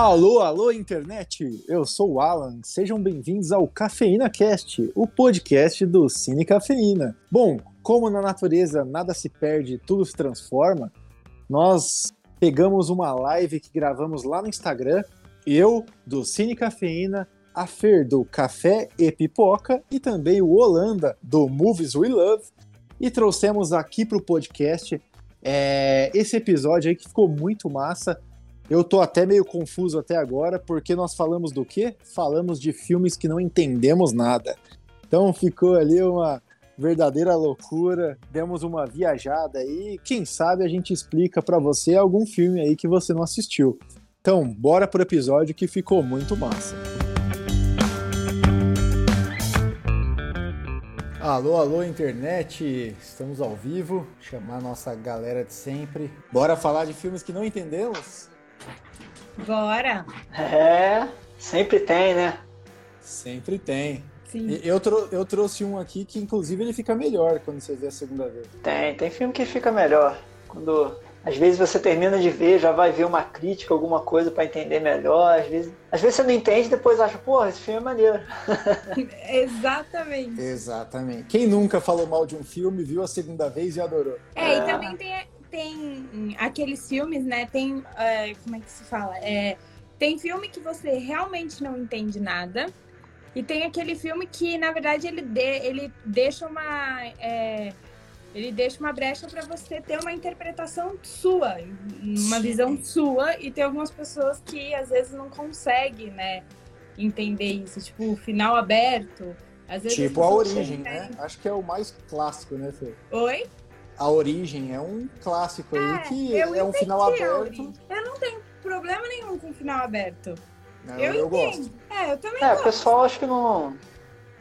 Alô, alô, internet! Eu sou o Alan. Sejam bem-vindos ao Cafeína Cast, o podcast do Cine Cafeína. Bom, como na natureza nada se perde, tudo se transforma, nós pegamos uma live que gravamos lá no Instagram, eu do Cine Cafeína, a Fer do Café e Pipoca e também o Holanda do Movies We Love e trouxemos aqui para o podcast é, esse episódio aí que ficou muito massa eu tô até meio confuso até agora, porque nós falamos do quê? Falamos de filmes que não entendemos nada. Então ficou ali uma verdadeira loucura, demos uma viajada aí, quem sabe a gente explica para você algum filme aí que você não assistiu. Então, bora pro episódio que ficou muito massa. Alô, alô, internet! Estamos ao vivo, chamar a nossa galera de sempre. Bora falar de filmes que não entendemos? Bora! É, sempre tem, né? Sempre tem. Sim. Eu, trou eu trouxe um aqui que, inclusive, ele fica melhor quando você vê a segunda vez. Tem, tem filme que fica melhor. Quando às vezes você termina de ver, já vai ver uma crítica, alguma coisa para entender melhor. Às vezes, às vezes você não entende e depois acha, pô, esse filme é maneiro. Exatamente. Exatamente. Quem nunca falou mal de um filme, viu a segunda vez e adorou? É, é. e também tem tem aqueles filmes, né? Tem. É, como é que se fala? É, tem filme que você realmente não entende nada. E tem aquele filme que, na verdade, ele, de, ele deixa uma. É, ele deixa uma brecha para você ter uma interpretação sua, uma visão sua, e tem algumas pessoas que às vezes não conseguem, né, entender isso, tipo, final aberto. Às vezes tipo a origem, né? Acho que é o mais clássico, né, Fê? Oi? A Origem é um clássico aí é, que é um final aberto. Eu não tenho problema nenhum com final aberto. Não, eu, eu gosto. É, eu também é, gosto. o pessoal acho que não,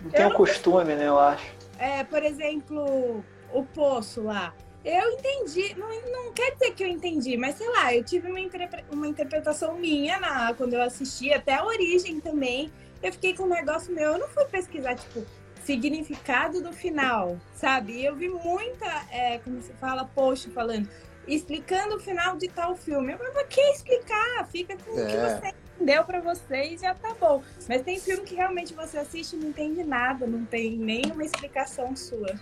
não tem o um costume, né, eu acho. É, por exemplo, o Poço lá. Eu entendi, não, não quer dizer que eu entendi, mas sei lá, eu tive uma, interpre uma interpretação minha na, quando eu assisti, até a origem também. Eu fiquei com um negócio meu, eu não fui pesquisar, tipo, significado do final, sabe? Eu vi muita, é, como se fala, post falando, explicando o final de tal filme. Mas pra que explicar? Fica com é. o que é. você entendeu para você e já tá bom. Mas tem filme que realmente você assiste e não entende nada, não tem nenhuma explicação sua.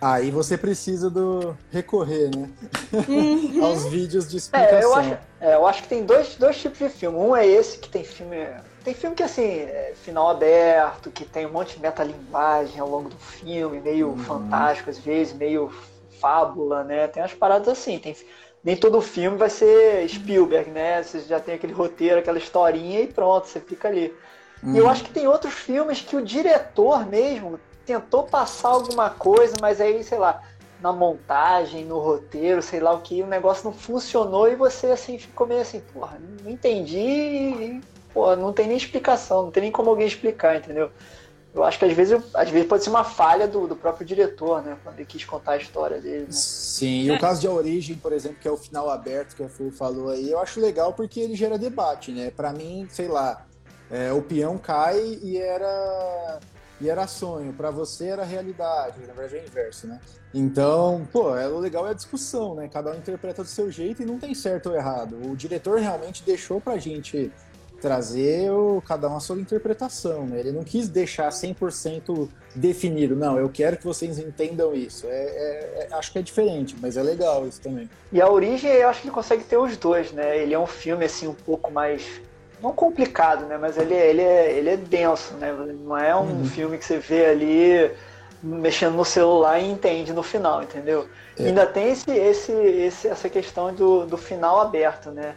Aí você precisa do recorrer, né? Uhum. Aos vídeos de explicação. É eu, acho, é, eu acho que tem dois, dois tipos de filme. Um é esse que tem filme tem filme que, assim, é final aberto, que tem um monte de metalinguagem ao longo do filme, meio uhum. fantástico às vezes, meio fábula, né? Tem umas paradas assim. Tem, nem todo filme vai ser Spielberg, né? Você já tem aquele roteiro, aquela historinha e pronto, você fica ali. Uhum. E eu uhum. acho que tem outros filmes que o diretor mesmo tentou passar alguma coisa, mas aí, sei lá, na montagem, no roteiro, sei lá o que, o negócio não funcionou e você assim ficou meio assim, porra, não entendi e pô, não tem nem explicação, não tem nem como alguém explicar, entendeu? Eu acho que às vezes, às vezes pode ser uma falha do, do próprio diretor, né? Quando ele quis contar a história dele. Né? Sim, e o caso de A Origem, por exemplo, que é o final aberto que a Fu falou aí, eu acho legal porque ele gera debate, né? Para mim, sei lá, é, o peão cai e era e era sonho, para você era realidade, na verdade é o inverso, né? Então, pô, é, o legal é a discussão, né? Cada um interpreta do seu jeito e não tem certo ou errado. O diretor realmente deixou pra gente trazer o, cada um a sua interpretação, né? Ele não quis deixar 100% definido, não, eu quero que vocês entendam isso. É, é, é, acho que é diferente, mas é legal isso também. E a origem, eu acho que ele consegue ter os dois, né? Ele é um filme, assim, um pouco mais... Não complicado, né? Mas ele, ele, é, ele é denso, né? Não é um uhum. filme que você vê ali mexendo no celular e entende no final, entendeu? É. Ainda tem esse, esse, esse, essa questão do, do final aberto, né?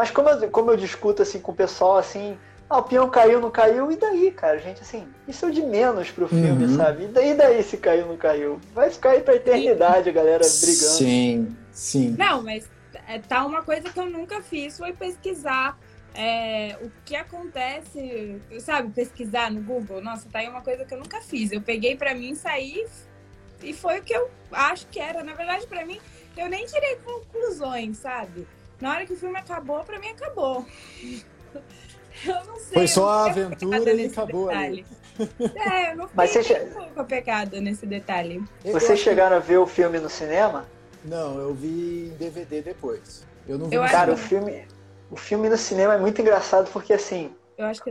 Mas como eu, como eu discuto assim com o pessoal, assim, ah, o peão caiu, não caiu, e daí, cara? Gente, assim, isso é de menos pro filme, uhum. sabe? E daí, daí se caiu, não caiu? Vai ficar aí pra eternidade a galera brigando. Sim, sim. Não, mas é, tá uma coisa que eu nunca fiz, foi pesquisar é, o que acontece, sabe, pesquisar no Google. Nossa, tá aí uma coisa que eu nunca fiz. Eu peguei para mim, saí e foi o que eu acho que era. Na verdade, para mim, eu nem tirei conclusões, sabe? Na hora que o filme acabou, pra mim acabou. Eu não sei. Foi só a aventura e acabou detalhe. ali. É, eu não Mas você che... com a pecada nesse detalhe. Vocês chegaram a ver o filme no cinema? Não, eu vi em DVD depois. Eu não vi eu Cara, o filme, o filme no cinema é muito engraçado porque assim,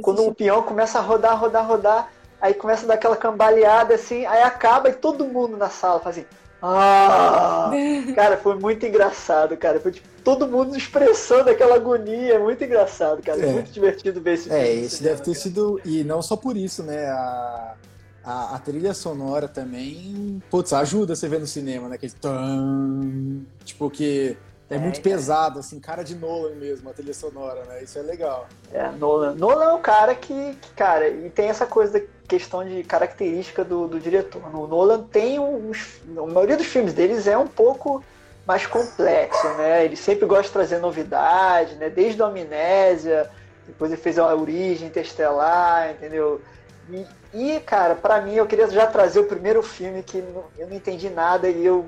quando assisti... o peão começa a rodar, rodar, rodar, aí começa a dar aquela cambaleada assim, aí acaba e todo mundo na sala faz assim. Ah! cara, foi muito engraçado, cara. Foi tipo, todo mundo expressando aquela agonia. É muito engraçado, cara. É. Muito divertido ver esse é, filme. É, esse deve ter sido. E não só por isso, né? A, a, a, trilha sonora também. Putz, ajuda você ver no cinema, né? Aquele. Tum, tipo, que é, é muito pesado, assim, cara de Nolan mesmo, a trilha sonora, né? Isso é legal. É, Nolan. Nolan é um cara que, que cara, e tem essa coisa da questão de característica do, do diretor. O Nolan tem uns. A maioria dos filmes deles é um pouco mais complexo, né? Ele sempre gosta de trazer novidade, né? Desde a Amnésia, depois ele fez a Origem Interestelar, entendeu? E, e cara, para mim, eu queria já trazer o primeiro filme que eu não entendi nada e eu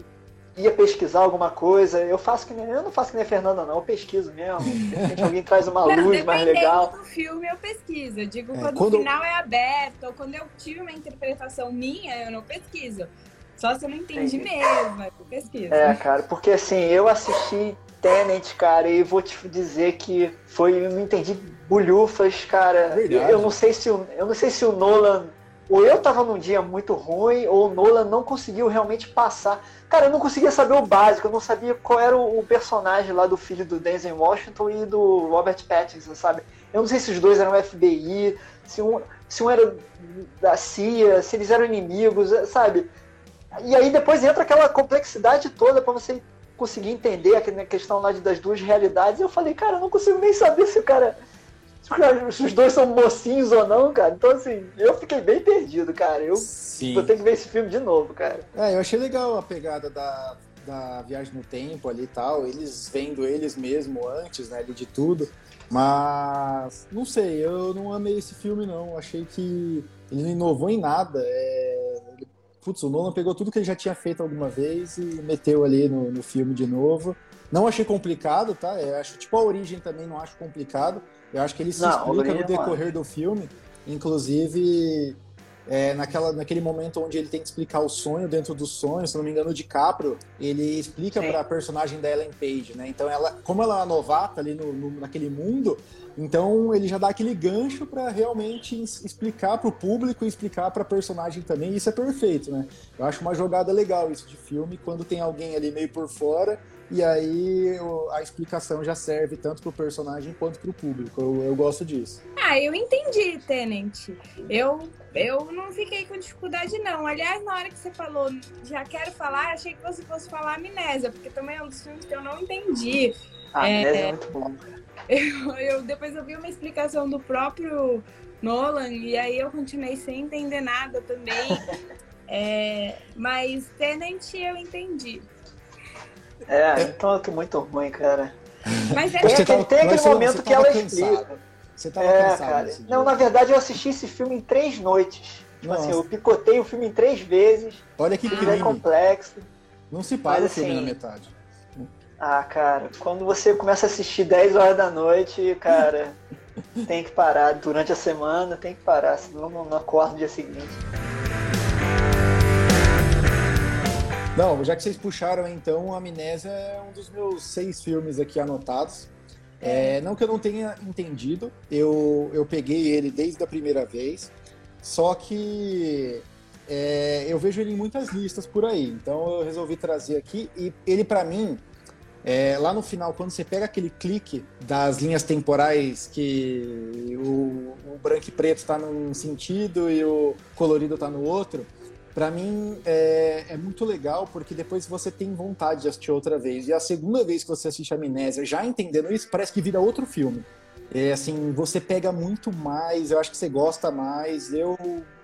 ia pesquisar alguma coisa. Eu faço que nem, eu não faço que nem a Fernanda, não. Eu pesquiso mesmo. De repente alguém traz uma não, luz mais legal. do filme, eu pesquiso. Eu digo é, quando, quando, o final é aberto, ou quando eu tive uma interpretação minha, eu não pesquiso. Só se eu não entendi Entendi. mesmo, eu pesquiso. É, cara, porque assim, eu assisti Tenet, cara, e vou te dizer que foi, eu não entendi bulhufas, cara. É eu não sei se o, eu não sei se o Nolan ou eu tava num dia muito ruim, ou o Nolan não conseguiu realmente passar. Cara, eu não conseguia saber o básico, eu não sabia qual era o personagem lá do filho do Denzel Washington e do Robert Pattinson, sabe? Eu não sei se os dois eram FBI, se um, se um era da CIA, se eles eram inimigos, sabe? E aí depois entra aquela complexidade toda para você conseguir entender a questão lá das duas realidades. E eu falei, cara, eu não consigo nem saber se o cara se os dois são mocinhos ou não, cara. Então, assim, eu fiquei bem perdido, cara. Eu Sim. vou ter que ver esse filme de novo, cara. É, eu achei legal a pegada da, da viagem no tempo ali e tal. Eles vendo eles mesmo antes, né, de tudo. Mas, não sei, eu não amei esse filme, não. Achei que ele não inovou em nada. É... Putz, o Nolan pegou tudo que ele já tinha feito alguma vez e meteu ali no, no filme de novo. Não achei complicado, tá? Eu acho, tipo, a origem também não acho complicado. Eu acho que ele se não, explica no decorrer do filme. Inclusive, é, naquela, naquele momento onde ele tem que explicar o sonho dentro do sonho, se não me engano, o DiCaprio, ele explica para a personagem da Ellen Page, né? Então, ela, como ela é uma novata ali no, no naquele mundo, então ele já dá aquele gancho para realmente explicar para o público e explicar para a personagem também. E isso é perfeito, né? Eu acho uma jogada legal isso de filme, quando tem alguém ali meio por fora e aí a explicação já serve tanto pro personagem quanto pro público. Eu, eu gosto disso. Ah, eu entendi, Tenant. Eu, eu não fiquei com dificuldade, não. Aliás, na hora que você falou, já quero falar, achei que você fosse falar amnésia, porque também é um dos filmes que eu não entendi. A amnésia é, é muito bom. Eu, eu, depois eu vi uma explicação do próprio Nolan, e aí eu continuei sem entender nada também. é, mas Tenant eu entendi. É, então eu tô muito ruim, cara. Mas é tem, tava, tem aquele momento que ela cansado. explica. Você tava é, cansado cara. Não, na verdade eu assisti esse filme em três noites. Tipo assim, eu picotei o filme em três vezes. Olha que crime. É complexo. Não se para Mas, o filme assim, na metade. Ah, cara, quando você começa a assistir 10 horas da noite, cara, tem que parar. Durante a semana tem que parar, senão não acorda no dia seguinte. Não, já que vocês puxaram, então, Amnésia é um dos meus seis filmes aqui anotados. É, não que eu não tenha entendido, eu, eu peguei ele desde a primeira vez, só que é, eu vejo ele em muitas listas por aí, então eu resolvi trazer aqui. E ele, para mim, é, lá no final, quando você pega aquele clique das linhas temporais que o, o branco e preto está num sentido e o colorido está no outro, para mim é, é, muito legal porque depois você tem vontade de assistir outra vez. E a segunda vez que você assiste Amnésia, já entendendo isso, parece que vira outro filme. É assim, você pega muito mais, eu acho que você gosta mais. Eu,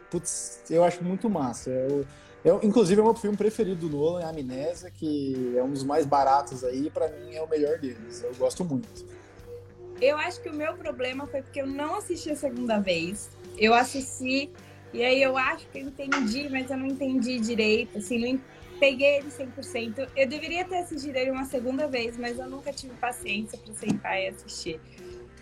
putz, eu acho muito massa. Eu, eu, inclusive, é o meu filme preferido do Nolan, é Amnésia, que é um dos mais baratos aí, para mim é o melhor deles. Eu gosto muito. Eu acho que o meu problema foi porque eu não assisti a segunda vez. Eu assisti e aí eu acho que eu entendi, mas eu não entendi direito, assim, não peguei ele 100%. Eu deveria ter assistido ele uma segunda vez, mas eu nunca tive paciência para sentar e assistir.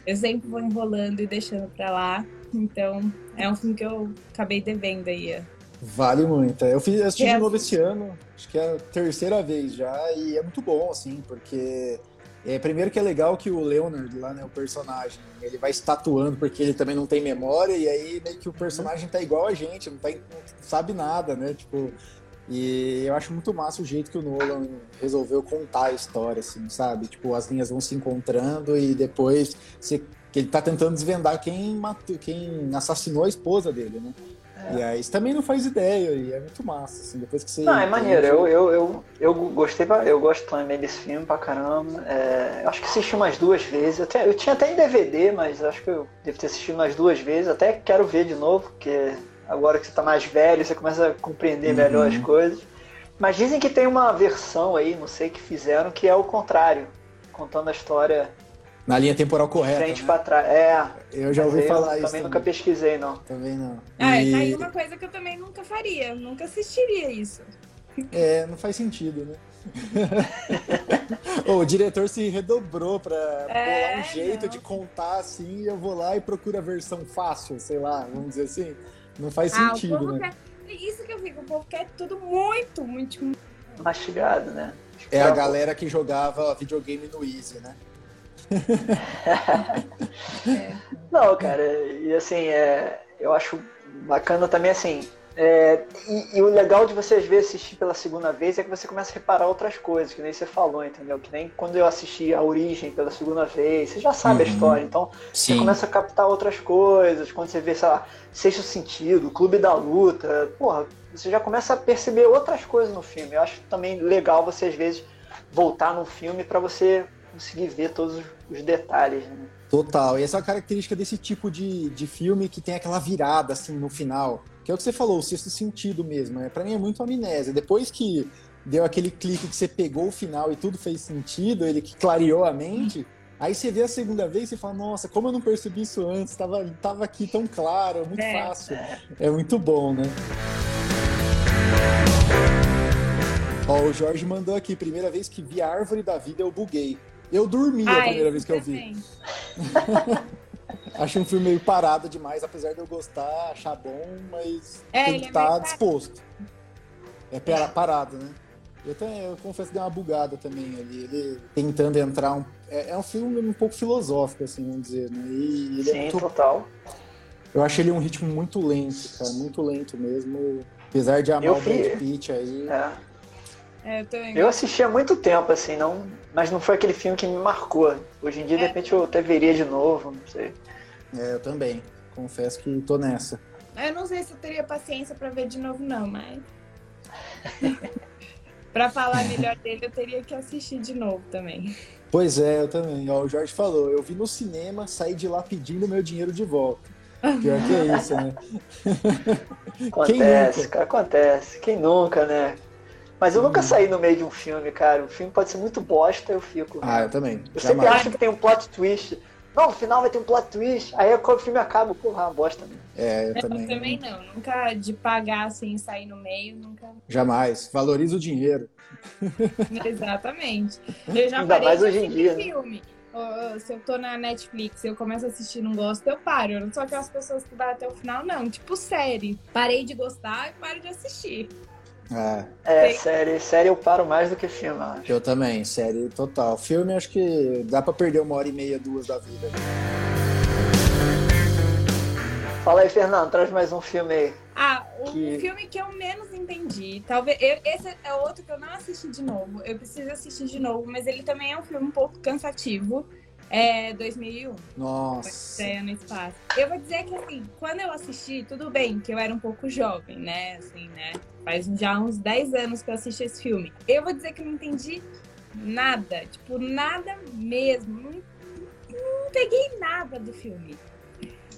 Eu sempre vou enrolando e deixando para lá. Então, é um filme que eu acabei devendo aí. Vale muito. Eu fiz assisti de novo esse ano, acho que é a terceira vez já, e é muito bom, assim, porque É, primeiro que é legal que o Leonard, lá, né, o personagem, ele vai se tatuando porque ele também não tem memória, e aí meio que o personagem tá igual a gente, não, tá, não sabe nada, né? Tipo, e eu acho muito massa o jeito que o Nolan resolveu contar a história, assim, sabe? Tipo, as linhas vão se encontrando e depois você, que ele tá tentando desvendar quem matou, quem assassinou a esposa dele, né? E aí você também não faz ideia, e é muito massa, assim, depois que você. Não, é maneiro, eu, eu, eu, eu gostei, eu gosto também desse filme pra caramba. É, acho que assisti umas duas vezes. Até, eu tinha até em DVD, mas acho que eu devo ter assistido umas duas vezes. Até quero ver de novo, porque agora que você tá mais velho, você começa a compreender uhum. melhor as coisas. Mas dizem que tem uma versão aí, não sei que fizeram, que é o contrário, contando a história na linha temporal correta. Frente né? para trás. É. Eu já ouvi falar também isso. Também nunca pesquisei, não. Também não. Ah, e... tá aí uma coisa que eu também nunca faria. Nunca assistiria isso. É, não faz sentido, né? o diretor se redobrou pra é, bolar um jeito não. de contar assim, e eu vou lá e procuro a versão fácil, sei lá, vamos dizer assim. Não faz ah, sentido, né? Quer... Isso que eu fico, o povo quer tudo muito, muito. Mastigado, né? É a galera que jogava videogame no Easy, né? Não, cara, e assim, é, eu acho bacana também assim. É, e, e, o legal de você às vezes assistir pela segunda vez é que você começa a reparar outras coisas, que nem você falou, entendeu? Que nem quando eu assisti a origem pela segunda vez, você já sabe uhum. a história, então Sim. você começa a captar outras coisas, quando você vê, sei lá, Sexto Sentido, Clube da Luta, porra, você já começa a perceber outras coisas no filme. Eu acho também legal você às vezes voltar no filme para você conseguir ver todos os detalhes. Né? Total. E essa é a característica desse tipo de, de filme que tem aquela virada assim no final. Que é o que você falou, o sexto sentido mesmo. Né? Para mim é muito amnésia. Depois que deu aquele clique que você pegou o final e tudo fez sentido, ele que clareou a mente. Aí você vê a segunda vez e fala, nossa, como eu não percebi isso antes? Tava, tava aqui tão claro, é muito é. fácil. É muito bom, né? Ó, o Jorge mandou aqui, primeira vez que vi a árvore da vida eu buguei. Eu dormi Ai, a primeira vez que eu vi. Acho um filme meio parado demais, apesar de eu gostar, achar bom, mas é, tem que estar é tá disposto. É parado, né? Eu, também, eu confesso que deu uma bugada também ali. Ele tentando entrar. Um, é, é, um filme um pouco filosófico, assim, vamos dizer, né? E ele é Sim, é muito, total. Eu achei ele um ritmo muito lento, cara, muito lento mesmo. Apesar de amar eu o Brad Pitt aí. É. É, eu, também eu assisti há muito tempo, assim, não, mas não foi aquele filme que me marcou. Hoje em dia, é. de repente, eu até veria de novo, não sei. É, eu também. Confesso que tô nessa. Eu não sei se eu teria paciência para ver de novo, não, mas. para falar melhor dele, eu teria que assistir de novo também. Pois é, eu também. Ó, o Jorge falou, eu vi no cinema, saí de lá pedindo meu dinheiro de volta. Pior que é isso, né? Acontece, Quem acontece. Quem nunca, né? Mas eu nunca uhum. saí no meio de um filme, cara. O filme pode ser muito bosta, eu fico. Ah, eu também. Eu Jamais. sempre acho que tem um plot twist. Não, no final vai ter um plot twist. Aí quando o filme acaba, porra, é uma bosta mesmo. É, eu também. Eu também não. Nunca de pagar assim, sair no meio, nunca. Jamais. Valoriza o dinheiro. Exatamente. Eu já Ainda mais hoje em dia. Né? Filme. Se eu tô na Netflix e eu começo a assistir e não gosto, eu paro. Eu não sou aquelas pessoas que vão até o final, não. Tipo série. Parei de gostar e paro de assistir. É, é série, série eu paro mais do que filme, eu acho. Eu também, série total. Filme acho que dá pra perder uma hora e meia, duas da vida. Fala aí, Fernando, traz mais um filme aí. Ah, o que... filme que eu menos entendi. Talvez. Eu, esse é outro que eu não assisti de novo. Eu preciso assistir de novo, mas ele também é um filme um pouco cansativo. É 2001. Nossa. no espaço. Eu vou dizer que assim, quando eu assisti, tudo bem que eu era um pouco jovem, né? Assim, né? Faz já uns 10 anos que eu assisti esse filme. Eu vou dizer que não entendi nada, tipo, nada mesmo. Não, não peguei nada do filme.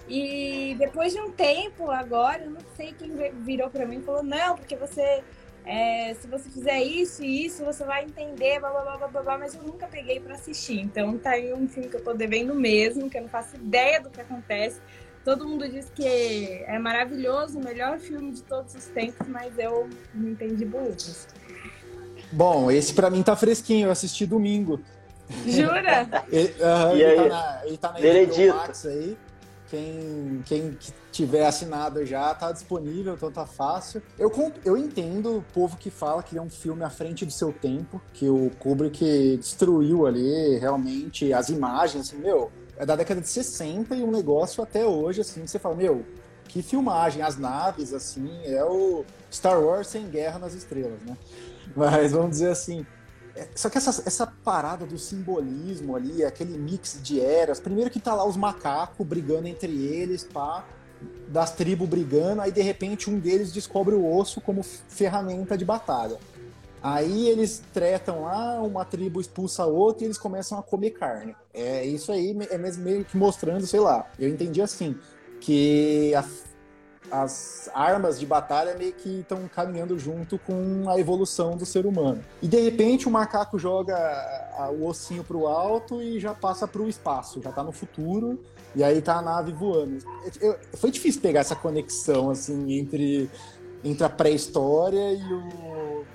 E depois de um tempo, agora, eu não sei quem virou para mim e falou: não, porque você é, se você fizer isso e isso, você vai entender, blá, blá, blá, blá, blá, mas eu nunca peguei para assistir. Então tá aí um filme que eu tô devendo mesmo, que eu não faço ideia do que acontece. Todo mundo diz que é maravilhoso, o melhor filme de todos os tempos, mas eu não entendi burros. Bom, esse para mim tá fresquinho, eu assisti domingo. Jura? ele, uh, ele, tá na, ele tá na Max aí. Quem, quem tiver assinado já tá disponível, então tá fácil. Eu, eu entendo o povo que fala que é um filme à frente do seu tempo, que o Kubrick destruiu ali realmente as imagens, assim, meu, é da década de 60 e um negócio até hoje, assim, você fala, meu, que filmagem, as naves, assim, é o Star Wars sem guerra nas estrelas, né? Mas vamos dizer assim, só que essa, essa parada do simbolismo ali, aquele mix de eras, primeiro que tá lá os macacos brigando entre eles, pá, das tribos brigando, aí de repente um deles descobre o osso como ferramenta de batalha. Aí eles tretam lá, uma tribo expulsa a outra e eles começam a comer carne. É isso aí, é mesmo meio que mostrando, sei lá, eu entendi assim, que a, as armas de batalha meio que estão caminhando junto com a evolução do ser humano. E de repente o macaco joga o ossinho para o alto e já passa para o espaço, já está no futuro, e aí tá a nave voando. Eu, foi difícil pegar essa conexão assim entre, entre a pré-história e,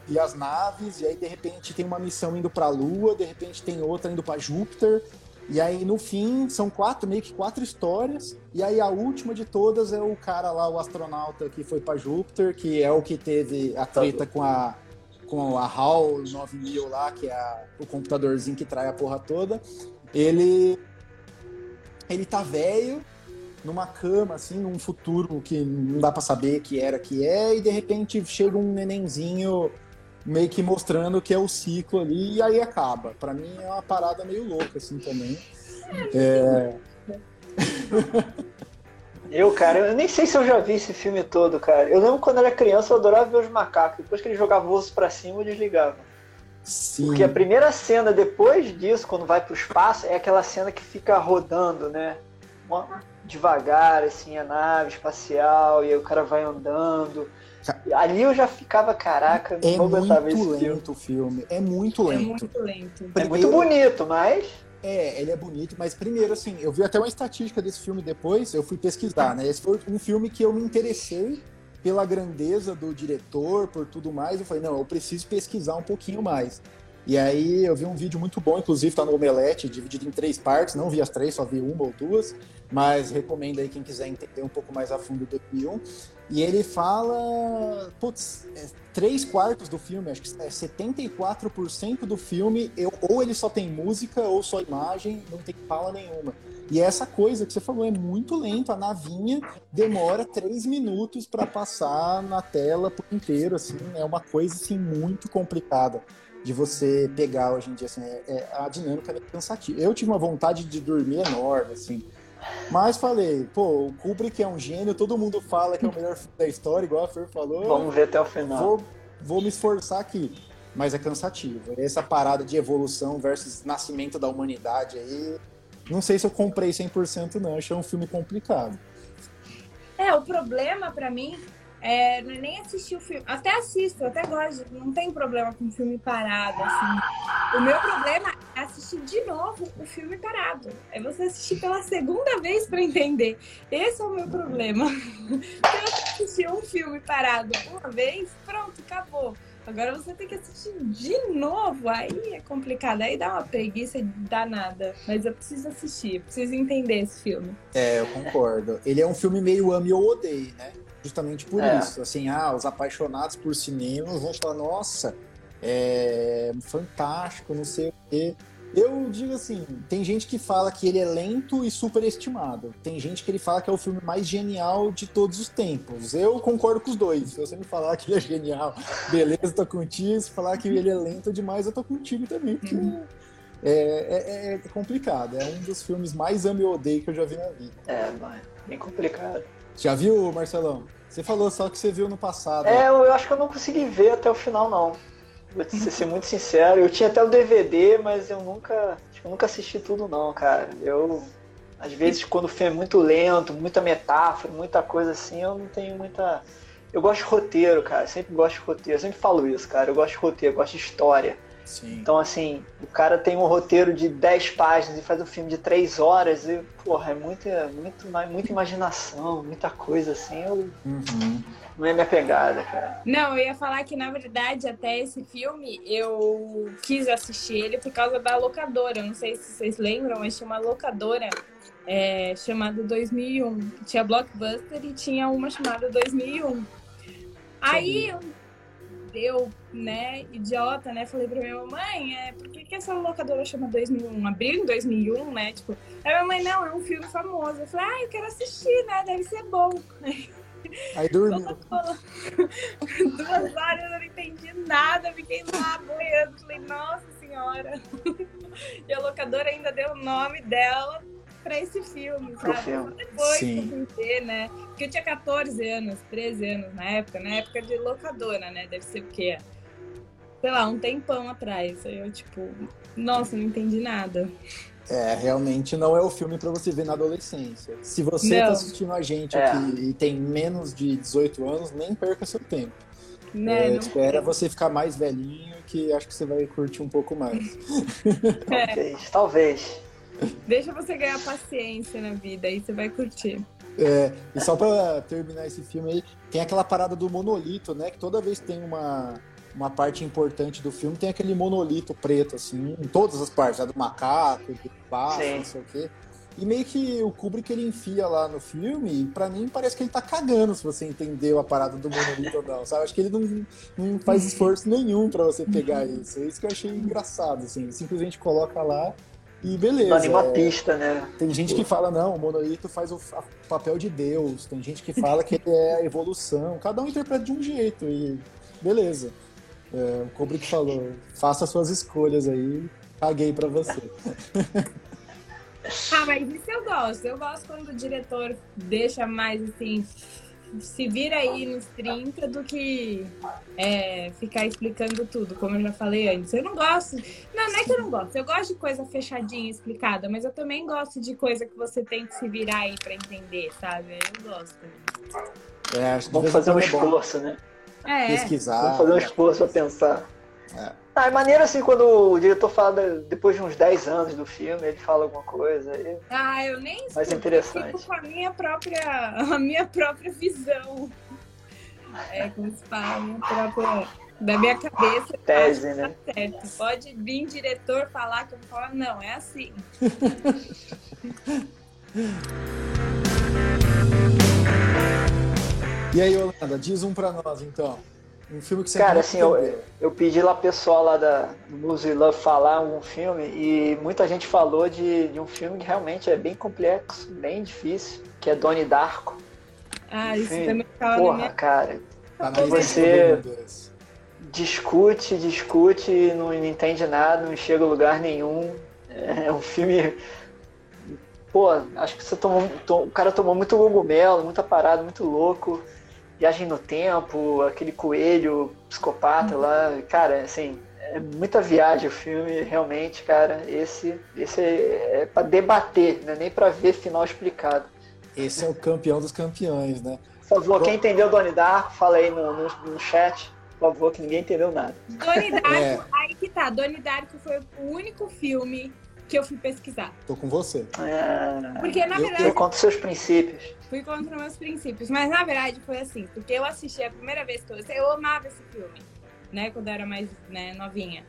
e as naves, e aí de repente tem uma missão indo para a Lua, de repente tem outra indo para Júpiter, e aí, no fim, são quatro, meio que quatro histórias. E aí, a última de todas é o cara lá, o astronauta que foi para Júpiter, que é o que teve a treta com a, com a HAL 9000 lá, que é a, o computadorzinho que trai a porra toda. Ele. Ele tá velho, numa cama, assim, num futuro que não dá para saber que era que é, e de repente chega um nenenzinho meio que mostrando que é o ciclo ali e aí acaba. Para mim é uma parada meio louca assim também. É... eu, cara, eu nem sei se eu já vi esse filme todo, cara. Eu lembro quando era criança eu adorava ver os macacos. Depois que ele jogava o osso pra cima, eu desligava. Sim. Porque a primeira cena depois disso, quando vai pro espaço, é aquela cena que fica rodando, né? Devagar, assim, a nave espacial, e aí o cara vai andando. Ali eu já ficava, caraca, é não aguentava esse filme. É muito lento o filme. É muito lento. É muito lento. É muito bonito, mas. É, ele é bonito, mas primeiro, assim, eu vi até uma estatística desse filme depois, eu fui pesquisar, né? Esse foi um filme que eu me interessei pela grandeza do diretor, por tudo mais. Eu falei, não, eu preciso pesquisar um pouquinho mais. E aí eu vi um vídeo muito bom, inclusive tá no Omelete, dividido em três partes, não vi as três, só vi uma ou duas, mas recomendo aí quem quiser entender um pouco mais a fundo do filme. E ele fala, putz, é, três quartos do filme, acho que é 74% do filme, eu, ou ele só tem música ou só imagem, não tem fala nenhuma. E é essa coisa que você falou é muito lento, a navinha demora três minutos para passar na tela por inteiro, assim, é uma coisa assim muito complicada de você pegar hoje em dia, assim, é, é, a dinâmica é cansativa. Eu tive uma vontade de dormir enorme, assim, mas falei, pô, o Kubrick é um gênio, todo mundo fala que é o melhor filme da história, igual a Fer falou. Vamos ver até o final. Vou, vou me esforçar aqui, mas é cansativo. Essa parada de evolução versus nascimento da humanidade aí, não sei se eu comprei 100% não, achei um filme complicado. É, o problema para mim é, é nem assistir o filme. Até assisto, até gosto. Não tem problema com o filme parado, assim. O meu problema é assistir de novo o filme parado. É você assistir pela segunda vez para entender. Esse é o meu problema. Se eu assistir um filme parado uma vez, pronto, acabou. Agora você tem que assistir de novo, aí é complicado, aí dá uma preguiça danada. Mas eu preciso assistir, preciso entender esse filme. É, eu concordo. Ele é um filme meio ame ou odeie, né? Justamente por é. isso. Assim, ah, os apaixonados por cinema vão falar, nossa, é fantástico, não sei o quê. Eu digo assim, tem gente que fala que ele é lento e superestimado. Tem gente que ele fala que é o filme mais genial de todos os tempos. Eu concordo com os dois. Se você me falar que ele é genial, beleza, tô contigo. Se falar que ele é lento demais, eu tô contigo também. Porque uhum. é, é, é, complicado. É um dos filmes mais ame odeio que eu já vi na vida. É, bem complicado. Já viu, Marcelão? Você falou só que você viu no passado. É, eu acho que eu não consegui ver até o final, não. Vou ser muito sincero. Eu tinha até o DVD, mas eu nunca, eu nunca assisti tudo, não, cara. Eu, às vezes, quando o filme é muito lento, muita metáfora, muita coisa assim, eu não tenho muita. Eu gosto de roteiro, cara. Sempre gosto de roteiro. Eu sempre falo isso, cara. Eu gosto de roteiro, eu gosto de história. Sim. Então, assim, o cara tem um roteiro de 10 páginas e faz um filme de 3 horas e, porra, é muita, muito, muita imaginação, muita coisa, assim, eu... Uhum. Não é minha pegada, cara. Não, eu ia falar que, na verdade, até esse filme, eu quis assistir ele por causa da locadora. Não sei se vocês lembram, mas tinha uma locadora é, chamada 2001. Tinha Blockbuster e tinha uma chamada 2001. Aí eu eu, né, idiota, né, falei pra minha mamãe, é, por que, que essa locadora chama 2001? Abriu em 2001, né, tipo, a minha mãe, não, é um filme famoso. Eu falei, ah, eu quero assistir, né, deve ser bom. Aí dormiu. Duas horas eu não entendi nada, fiquei lá boiando, falei, nossa senhora. E a locadora ainda deu o nome dela pra esse filme, sabe? Filme. Depois Sim. né? Porque eu tinha 14 anos, 13 anos na época, na época de locadora, né? Deve ser o quê? Sei lá, um tempão atrás. Aí eu, tipo, nossa, não entendi nada. É, realmente não é o filme para você ver na adolescência. Se você está assistindo a gente é. aqui e tem menos de 18 anos, nem perca seu tempo. Né, é, espera você ficar mais velhinho que acho que você vai curtir um pouco mais. É. talvez, talvez. Deixa você ganhar paciência na vida, aí você vai curtir. É, e só para terminar esse filme aí, tem aquela parada do monolito, né? Que toda vez tem uma, uma parte importante do filme, tem aquele monolito preto, assim, em todas as partes, a do macaco, do passo, não sei o quê. E meio que o Kubrick ele enfia lá no filme, e pra mim parece que ele tá cagando se você entendeu a parada do monolito ou não, sabe? Acho que ele não, não faz esforço nenhum para você pegar isso. É isso que eu achei engraçado, assim. Simplesmente coloca lá e beleza. Anima é, pista, né? Tem gente que fala, não, o monolito faz o papel de Deus. Tem gente que fala que ele é a evolução. Cada um interpreta de um jeito e beleza. É, o Kubrick falou, faça suas escolhas aí, paguei para você. ah, mas isso eu gosto. Eu gosto quando o diretor deixa mais assim se vira aí nos 30 do que é, ficar explicando tudo, como eu já falei antes. Eu não gosto. Não, não é que eu não gosto. Eu gosto de coisa fechadinha, explicada, mas eu também gosto de coisa que você tem que se virar aí para entender, sabe? Eu gosto. É, Vamos fazer um é esforço, né? É. Pesquisar. Vamos fazer um esforço para pensar. É. Ah, é maneiro assim quando o diretor fala depois de uns 10 anos do filme, ele fala alguma coisa. Aí... Ah, eu nem Mais interessante. Eu com a minha própria, a minha própria visão. É, como se fala, a minha própria. Da minha cabeça. Tese, tá né? Tá certo. Pode vir diretor falar que eu vou falar, não, é assim. e aí, Holanda, diz um pra nós então. Um filme que você Cara, assim, eu, eu pedi lá pessoal lá da Music Love falar um filme e muita gente falou de, de um filme que realmente é bem complexo, bem difícil, que é Donnie Darko. Ah, isso também fala Porra, minha... cara. Tá você discute, discute, não, não entende nada, não chega a lugar nenhum. É um filme pô, acho que você tomou, o cara tomou muito cogumelo, muita parada, muito louco. Viagem no Tempo, aquele coelho psicopata lá. Cara, assim, é muita viagem o filme, realmente, cara. Esse, esse é, é para debater, não é nem para ver final explicado. Esse é o campeão dos campeões, né? Por favor, quem entendeu Donnie Darko, fala aí no, no, no, chat. Por favor, que ninguém entendeu nada. Donnie Darko, é. aí que tá. Donnie Darko foi o único filme que eu fui pesquisar. Tô com você. É... Porque, na verdade. Eu conto seus princípios. Fui contra meus princípios. Mas, na verdade, foi assim. Porque eu assisti a primeira vez que eu. Eu amava esse filme, né? Quando eu era mais né, novinha.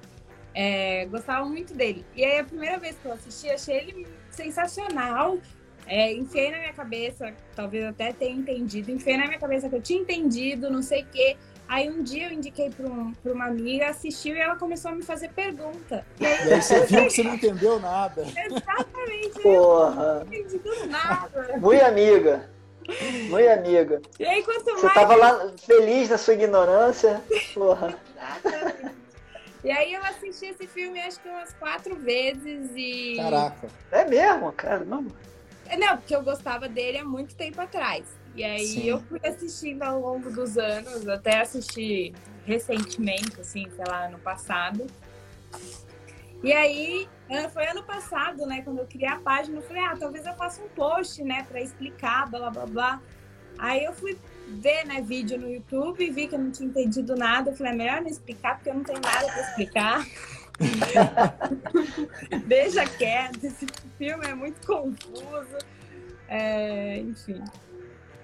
É, gostava muito dele. E aí, a primeira vez que eu assisti, achei ele sensacional. É, enfiei na minha cabeça, talvez até tenha entendido, enfiei na minha cabeça que eu tinha entendido, não sei o quê. Aí um dia eu indiquei para um, uma amiga, assistiu e ela começou a me fazer pergunta. E aí, e aí você viu que você não entendeu nada. Exatamente. Porra. Eu não entendi nada. Muito amiga. Muito amiga. E aí, quanto mais. Você tava lá feliz na sua ignorância. Porra. E aí eu assisti esse filme acho que umas quatro vezes e. Caraca. É mesmo, cara? Não. Não, porque eu gostava dele há muito tempo atrás. E aí Sim. eu fui assistindo ao longo dos anos, até assisti recentemente, assim, sei lá, ano passado. E aí, foi ano passado, né, quando eu criei a página, eu falei, ah, talvez eu faça um post, né, para explicar, blá, blá, blá. Aí eu fui ver, né, vídeo no YouTube vi que eu não tinha entendido nada. Eu falei, é melhor não explicar, porque eu não tenho nada para explicar. Deixa quieto, esse filme é muito confuso. É, enfim.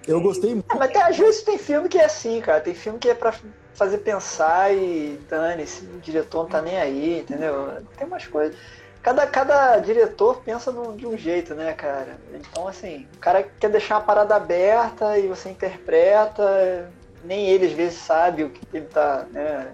Eu gostei muito. Ah, mas tem, às vezes tem filme que é assim, cara. Tem filme que é pra fazer pensar e dane-se, o diretor não tá nem aí, entendeu? Tem umas coisas. Cada, cada diretor pensa de um jeito, né, cara? Então, assim, o cara quer deixar a parada aberta e você interpreta, nem ele às vezes sabe o que ele tá né,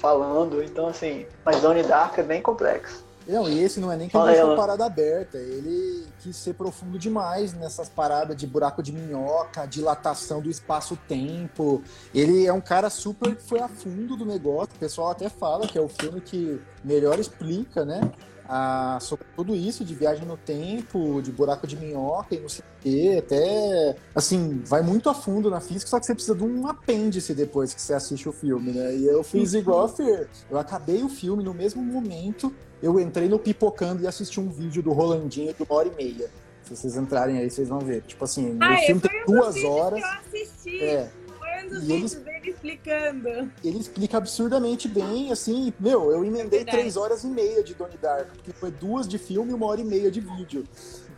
falando. Então, assim, mas Donnie Dark é bem complexo. Não, e esse não é nem que ele deixou a parada aberta, ele quis ser profundo demais nessas paradas de buraco de minhoca, dilatação do espaço-tempo. Ele é um cara super que foi a fundo do negócio. O pessoal até fala que é o filme que melhor explica, né? a- sobre tudo isso de viagem no tempo, de buraco de minhoca e não sei o quê, até assim, vai muito a fundo na física, só que você precisa de um apêndice depois que você assiste o filme, né? E eu fiz igual a Fer. Eu acabei o filme no mesmo momento, eu entrei no Pipocando e assisti um vídeo do Rolandinho de uma hora e meia. Se vocês entrarem aí, vocês vão ver. Tipo assim, Ah, o é, filme tem duas horas. que eu assisti. É, Foi um dos E vídeos dele explicando. ele explica absurdamente bem, assim, meu, eu emendei Verdade. três horas e meia de Donnie Darko, porque foi duas de filme e uma hora e meia de vídeo.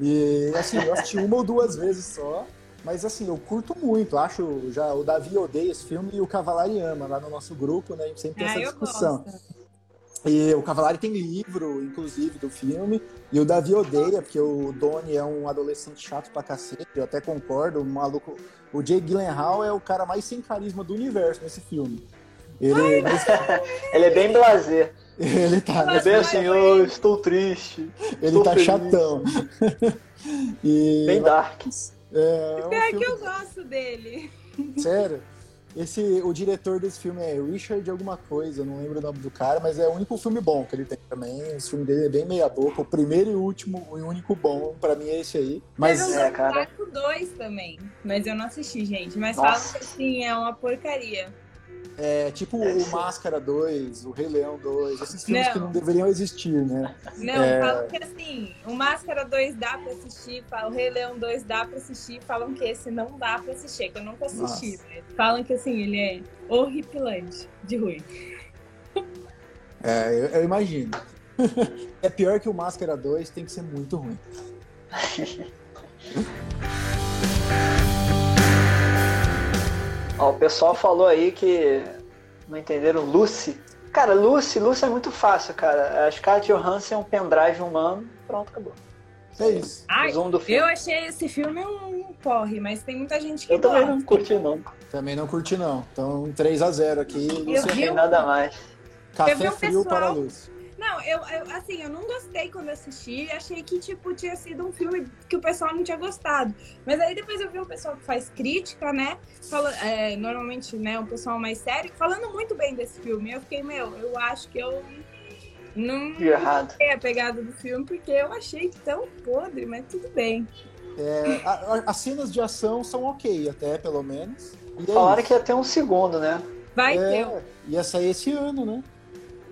E assim, eu assisti uma ou duas vezes só, mas assim, eu curto muito, acho, já o Davi odeia esse filme e o Cavalari ama, lá no nosso grupo, né, a gente sempre tem Ah, essa discussão. gosto. E o Cavalari tem livro, inclusive, do filme, e o Davi odeia, porque o Donnie é um adolescente chato pra cacete, eu até concordo, o maluco. O Jay Gyllenhaal é o cara mais sem carisma do universo nesse filme. Ele, Ele é bem blazer. ele tá, É bem assim, eu estou triste. ele estou tá feliz. chatão. E, Bem dark. é, é um Pior que eu gosto dele. Sério? Esse, o diretor desse filme é Richard alguma coisa, não lembro o nome do cara, mas é o único filme bom que ele tem também. Esse filme dele é bem meia boca. O primeiro e último, e único bom, pra mim é esse aí. Mas Teve um É, cara. 2 também. Mas eu não assisti, gente. Mas Nossa. falam que assim, é uma porcaria. É tipo Deve o. Máscara 2, o Rei Leão 2, esses filmes Não. que não deveriam existir, né? Não, É. falam que assim, o Máscara 2 dá pra assistir, falam, o Rei Leão 2 dá pra assistir, falam que esse não dá pra assistir, que eu nunca assisti, né? Falam que assim, ele é horripilante de ruim. É, eu, eu imagino. é pior que o Máscara 2, tem que ser muito ruim. Ó, o pessoal falou aí que não entenderam Lucy. Cara, Lucy, Lucy é muito fácil, cara. A Scarlett Johansson é um pendrive humano, pronto, acabou. É isso. Ai, eu achei esse filme um porre, mas tem muita gente que Eu também não curti, não. Também não curti, não. Então, 3x0 aqui. Eu Lúcia, Não vi um- nada mais. Café vi um frio pessoal- para a luz. Não, eu, eu, assim, eu não gostei quando assisti. Achei que, tipo, tinha sido um filme que o pessoal não tinha gostado. Mas aí depois eu vi um pessoal que faz crítica, né? Fala, é, normalmente, né, um pessoal mais sério, falando muito bem desse filme. Eu fiquei, meu, eu acho que eu não sei a pegada do filme, porque eu achei tão podre, mas tudo bem. É, a- a- as cenas de ação são ok, até pelo menos. E é Falaram isso. que ia ter um segundo, né? Vai ter. É, ia sair esse ano, né?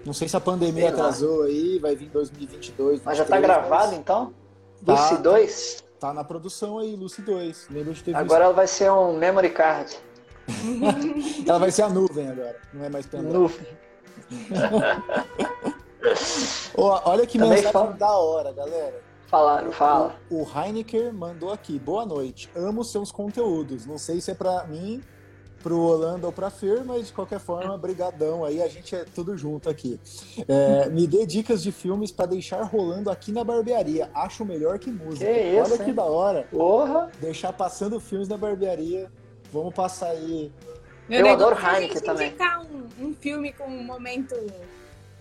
Não sei se a pandemia atrasou aí, vai vir 2022. Mas já tá 23, gravado, mas então? Tá. Lucy 2? Tá na produção aí, Lucy 2. Lembra de ter Agora ela vai ser um memory card. Ela vai ser a nuvem agora, não é mais pendrive. Nuvem. Ó, olha que Também mensagem fala. da hora, galera. Falaram, fala. O, o mandou aqui. Boa noite. Amo seus conteúdos. Não sei se é pra mim, pro Holanda ou pra Fer, mas de qualquer forma, brigadão. Aí a gente é tudo junto aqui. É, me dê dicas de filmes pra deixar rolando aqui na barbearia. Acho melhor que música. Que isso, Olha que hein? da hora. Porra! Deixar passando filmes na barbearia. Vamos passar aí. Meu Eu adoro Heineken também. indicar um, um filme com um momento,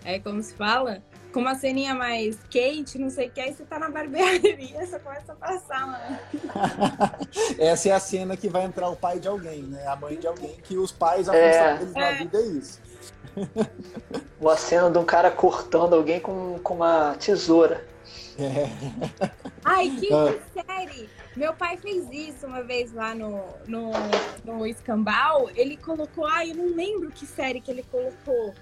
é como se fala, com uma ceninha mais quente, não sei o que, aí você tá na barbearia, você começa a passar lá. Essa é a cena que vai entrar o pai de alguém, né? A mãe de alguém, que os pais, a É. deles na É. vida é isso. Uma cena de um cara cortando alguém com, com uma tesoura. É. Ai, que Ah. série! Meu pai fez isso uma vez lá no, no, no Escambau. Ele colocou, ai, eu não lembro que série que ele colocou.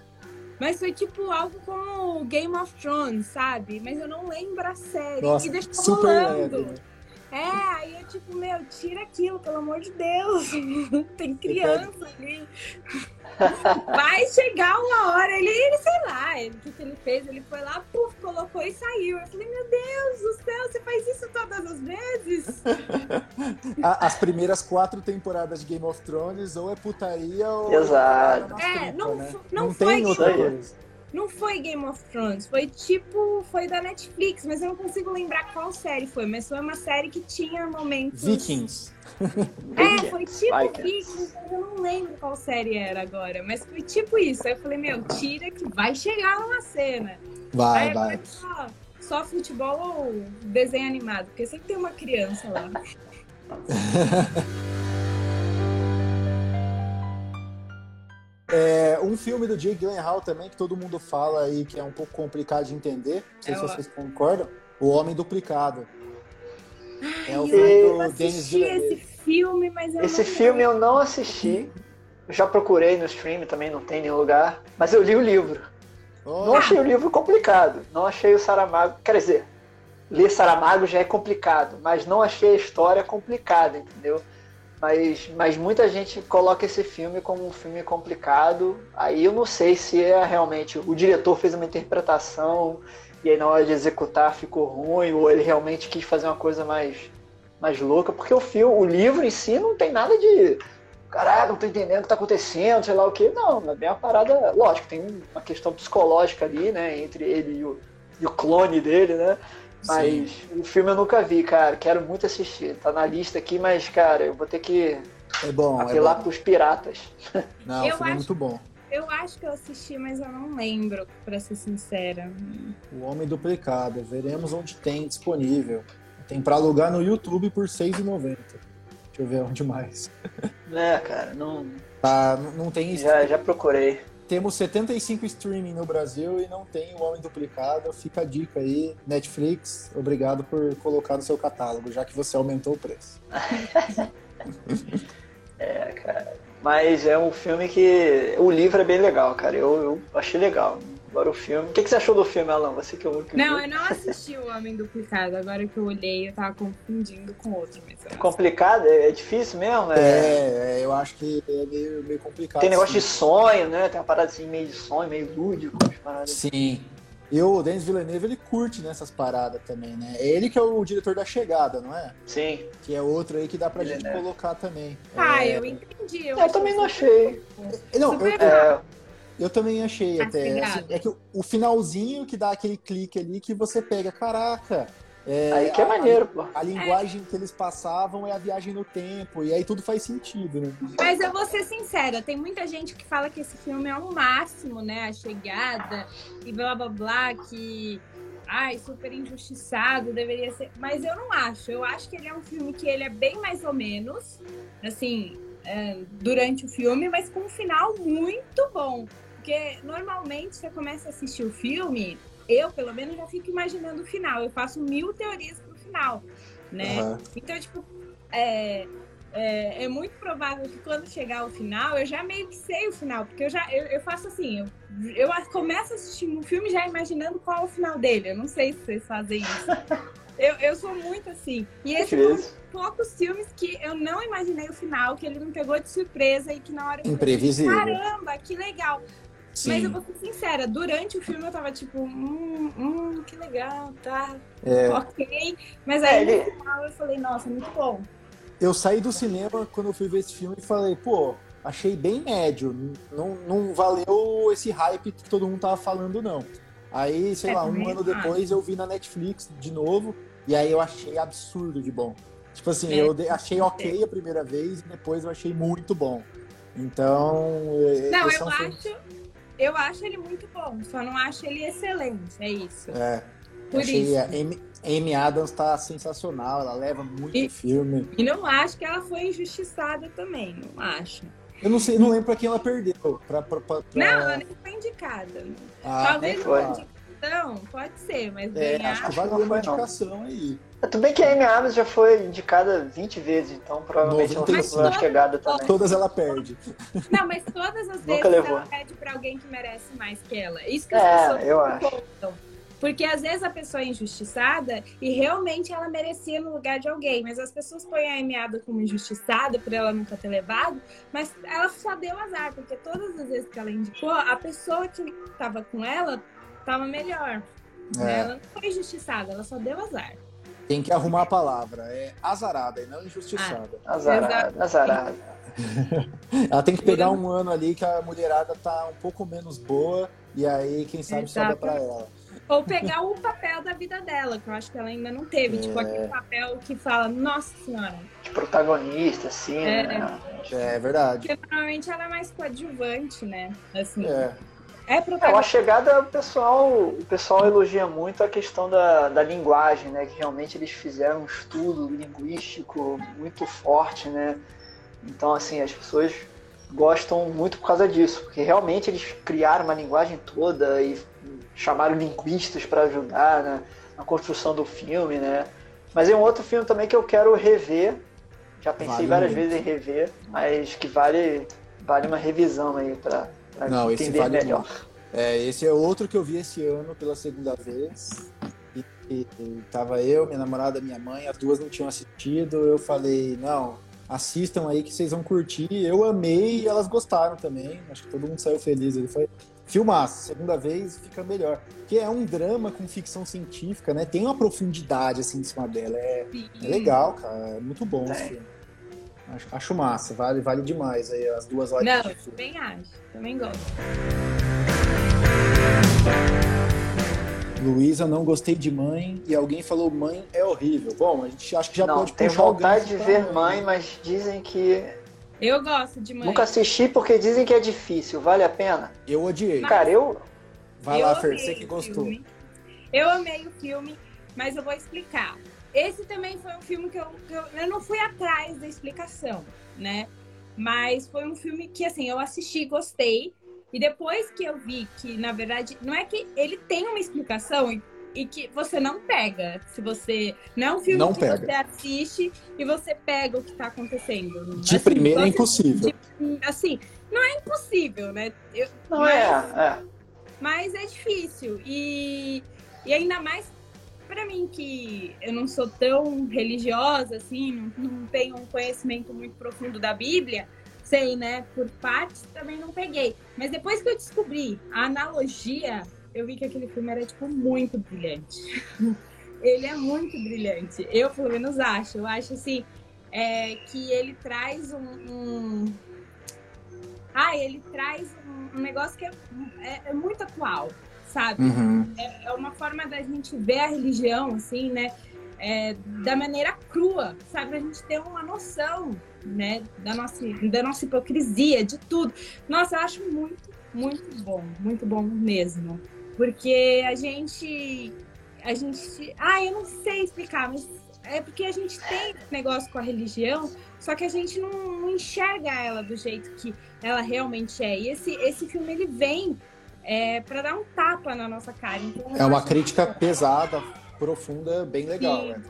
Mas foi tipo algo como Game of Thrones, sabe? Mas eu não lembro a série. Nossa, e deixou super rolando. leve, né? É, aí eu tipo, meu, tira aquilo, pelo amor de Deus. Tem criança ali. vai chegar uma hora. Ele, ele sei lá, ele, o que, que ele fez? Ele foi lá, puf, colocou e saiu. Eu falei, meu Deus do céu, você faz isso todas as vezes? As primeiras quatro temporadas de Game of Thrones, ou é putaria ou. Exato. É, não, né? não, não foi tem Game outra of- coisa. Não foi Game of Thrones, foi tipo, foi da Netflix, mas eu não consigo lembrar qual série foi, mas foi uma série que tinha momentos. Vikings. É, foi tipo Vikings. Eu não lembro qual série era agora, mas foi tipo isso. Aí eu falei, meu, tira que vai chegar uma cena. Vai, Aí vai. só, só futebol ou desenho animado, porque sempre tem uma criança lá. É, um filme do Jake Gyllenhaal também, que todo mundo fala aí que é um pouco complicado de entender. Não sei É se o- vocês concordam. O Homem Duplicado. É o eu filme eu do Denis esse Villeneuve. filme, mas eu Esse não filme eu não assisti. Eu já procurei no stream também, não tem em nenhum lugar. Mas eu li o livro. Oh, Não achei o livro complicado. Não achei o Saramago. Quer dizer, ler Saramago já é complicado, mas não achei a história complicada, entendeu? Mas, mas muita gente coloca esse filme como um filme complicado. Aí eu não sei se é realmente. O diretor fez uma interpretação e aí na hora de executar ficou ruim, ou ele realmente quis fazer uma coisa mais, mais louca, porque o filme, o livro em si não tem nada de. Caraca, não tô entendendo o que tá acontecendo, sei lá o que. Não, é bem uma parada. Lógico, tem uma questão psicológica ali, né? Entre ele e o, e o clone dele, né? Mas o filme eu nunca vi, cara. Quero muito assistir. Tá na lista aqui, mas, cara, eu vou ter que é bom, é apelar bom. pos piratas. Não, Eu o filme é acho- muito bom. Eu acho que eu assisti, mas eu não lembro, pra ser sincera. O Homem Duplicado. Veremos onde tem disponível. Tem pra alugar no YouTube por R$ 6,90. Deixa eu ver onde mais. Né, cara? Não, Tá, não tem já, já procurei. Temos 75 streaming no Brasil e não tem o Homem Duplicado. Fica a dica aí, Netflix, obrigado por colocar no seu catálogo, já que você aumentou o preço. É, cara. Mas é um filme que. O livro é bem legal, cara. Eu, eu achei legal. Agora o filme. O que, que você achou do filme, Alan? Você que é o único Não, viu. eu não assisti o Homem Duplicado. Agora que eu olhei, eu tava confundindo com outro. Mas eu É complicado? É, é difícil mesmo? É... É, é, eu acho que é meio, meio complicado. Tem negócio de sonho, né? Tem uma parada assim meio de sonho, meio lúdico. paradas. Sim. E o Denis Villeneuve, ele curte nessas paradas também, né? É ele que é o diretor da Chegada, não é? Sim. Que é outro aí que dá pra gente Villeneuve. colocar também. Ah, É, eu entendi. Eu também não achei. Não, eu, É, eu também achei Ah, até. assim, é que o, o finalzinho que dá aquele clique ali que você pega, caraca. é, aí que é a- maneiro, pô. A linguagem que eles passavam é a viagem no tempo, e aí tudo faz sentido, né? Mas eu vou ser sincera, tem muita gente que fala que esse filme é um máximo, né? A chegada e blá blá blá, que ai, super injustiçado, deveria ser. Mas eu não acho. Eu acho que ele é um filme que ele é bem mais ou menos, assim, é, durante o filme, mas com um final muito bom. Porque normalmente você começa a assistir o filme, eu pelo menos já fico imaginando o final. Eu faço mil teorias pro final, né? Aham. Então, tipo, é, é, é muito provável que quando chegar o final, eu já meio que sei o final, porque eu já eu, eu faço assim, eu, eu começo assistindo um filme já imaginando qual é o final dele. Eu não sei se vocês fazem isso. Eu, eu sou muito assim. E esse foi um poucos filmes que eu não imaginei o final, que ele me pegou de surpresa e que na hora eu falei, Imprevisível. caramba, que legal. Mas eu Sim. vou ser sincera, durante o filme eu tava tipo, hum, hum, que legal, tá, É, ok. Mas É, aí ele- no final eu falei, nossa, muito bom. eu saí do cinema quando eu fui ver esse filme e falei, pô, achei bem médio. Não, não valeu esse hype que todo mundo tava falando, não. Aí, sei É, lá, um ano acho. depois eu vi na Netflix de novo, e aí eu achei absurdo de bom. Tipo assim, É. eu achei ok a primeira vez e depois eu achei muito bom. Então. é- Não, é eu filme- acho, eu acho ele muito bom, só não acho ele excelente, é isso. É, Por achei isso. a Amy, Amy Adams tá sensacional, ela leva muito E- filme. E não acho que ela foi injustiçada também, não acho. Eu não sei, não lembro pra quem ela perdeu. Pra, pra, pra, pra- Não, ela nem foi indicada. Ah, Talvez nem foi. Indicação, pode ser, mas É, ganhar. acho que vai não ter uma não. indicação aí. Tudo bem que a Amy Adams já foi indicada 20 vezes, então provavelmente ela 95. foi uma chegada também. Todas ela perde. Não, mas todas as vezes levou. ela pede pra alguém que merece mais que ela. Isso que as pessoas É, eu não acho. contam. Porque às vezes a pessoa é injustiçada e realmente ela merecia no lugar de alguém, mas as pessoas põem a Amy como injustiçada por ela nunca ter levado, mas ela só deu azar, porque todas as vezes que ela indicou, a pessoa que estava com ela estava melhor. É. Ela não foi injustiçada, ela só deu azar. Tem que arrumar a palavra, é azarada e não injustiçada. Ah, azarada, azarada. ela tem que pegar um ano ali que a mulherada tá um pouco menos boa e aí, quem sabe, Exato. sobra pra ela. Ou pegar o papel da vida dela, que eu acho que ela ainda não teve. Tipo, é... Tipo, aquele papel que fala, nossa senhora. De protagonista, assim, é, né? É verdade. Porque normalmente ela é mais coadjuvante, né? Assim. É. É, é a chegada, o pessoal, o pessoal elogia muito a questão da, da linguagem, né? Que realmente eles fizeram um estudo linguístico muito forte, né? Então, assim, as pessoas gostam muito por causa disso, porque realmente eles criaram uma linguagem toda e chamaram linguistas para ajudar né, na construção do filme, né? Mas é um outro filme também que eu quero rever. Já pensei vale várias muito. vezes em rever, mas que vale, vale uma revisão aí para entender vale melhor. É, esse é outro que eu vi esse ano pela segunda vez. E, e, e tava eu, minha namorada, minha mãe, as duas não tinham assistido. Eu falei, não, assistam aí que vocês vão curtir. Eu amei e elas gostaram também. Acho que todo mundo saiu feliz. Ele foi filmaço. Segunda vez fica melhor. Porque é um drama com ficção científica, né? Tem uma profundidade assim em cima dela. É, é legal, cara. É muito bom é. esse filme. Acho, acho, massa, vale, vale demais aí as duas horas. Não, também acho, também gosto. Luísa, não gostei de mãe e alguém falou mãe é horrível. Bom, a gente acha que já não, pode puxar vontade de ver mãe, mas dizem que eu gosto de mãe. Nunca assisti porque dizem que é difícil. Vale a pena? Eu odiei. Mas Cara, eu. Vai eu lá, Fer, você que gostou. Filme. Eu amei o filme, mas eu vou explicar. Esse também foi um filme que eu, que eu, eu não fui atrás da explicação, né? Mas foi um filme que, assim, eu assisti, gostei. E depois que eu vi que, na verdade, não é que ele tem uma explicação e que você não pega. Se você. Não é um filme não que pega. você assiste e você pega o que está acontecendo. De assim, primeira é impossível. De, assim, não é impossível, né? Eu, não mas, é, é. Mas é difícil. E, e ainda mais para mim que eu não sou tão religiosa assim, não, não tenho um conhecimento muito profundo da Bíblia sei, né? Por partes também não peguei. Mas depois que eu descobri a analogia eu vi que aquele filme era, tipo, muito brilhante. ele é muito brilhante. Eu, pelo menos, acho. Eu acho, assim, é, que ele traz um, um... Ah, ele traz um, um negócio que é, é, é, muito atual, sabe? Uhum. É, é, uma forma da gente ver a religião, assim, né? É, da maneira crua, sabe? Pra gente ter uma noção, né? Da nossa, da nossa hipocrisia, de tudo. Nossa, eu acho muito, muito bom. Muito bom mesmo. Porque a gente. A gente. Ah, eu não sei explicar, mas é porque a gente tem esse negócio com a religião, só que a gente não, não enxerga ela do jeito que ela realmente é. E esse, esse filme ele vem é, para dar um tapa na nossa cara. Então, é uma crítica que... pesada, profunda, bem legal. Né?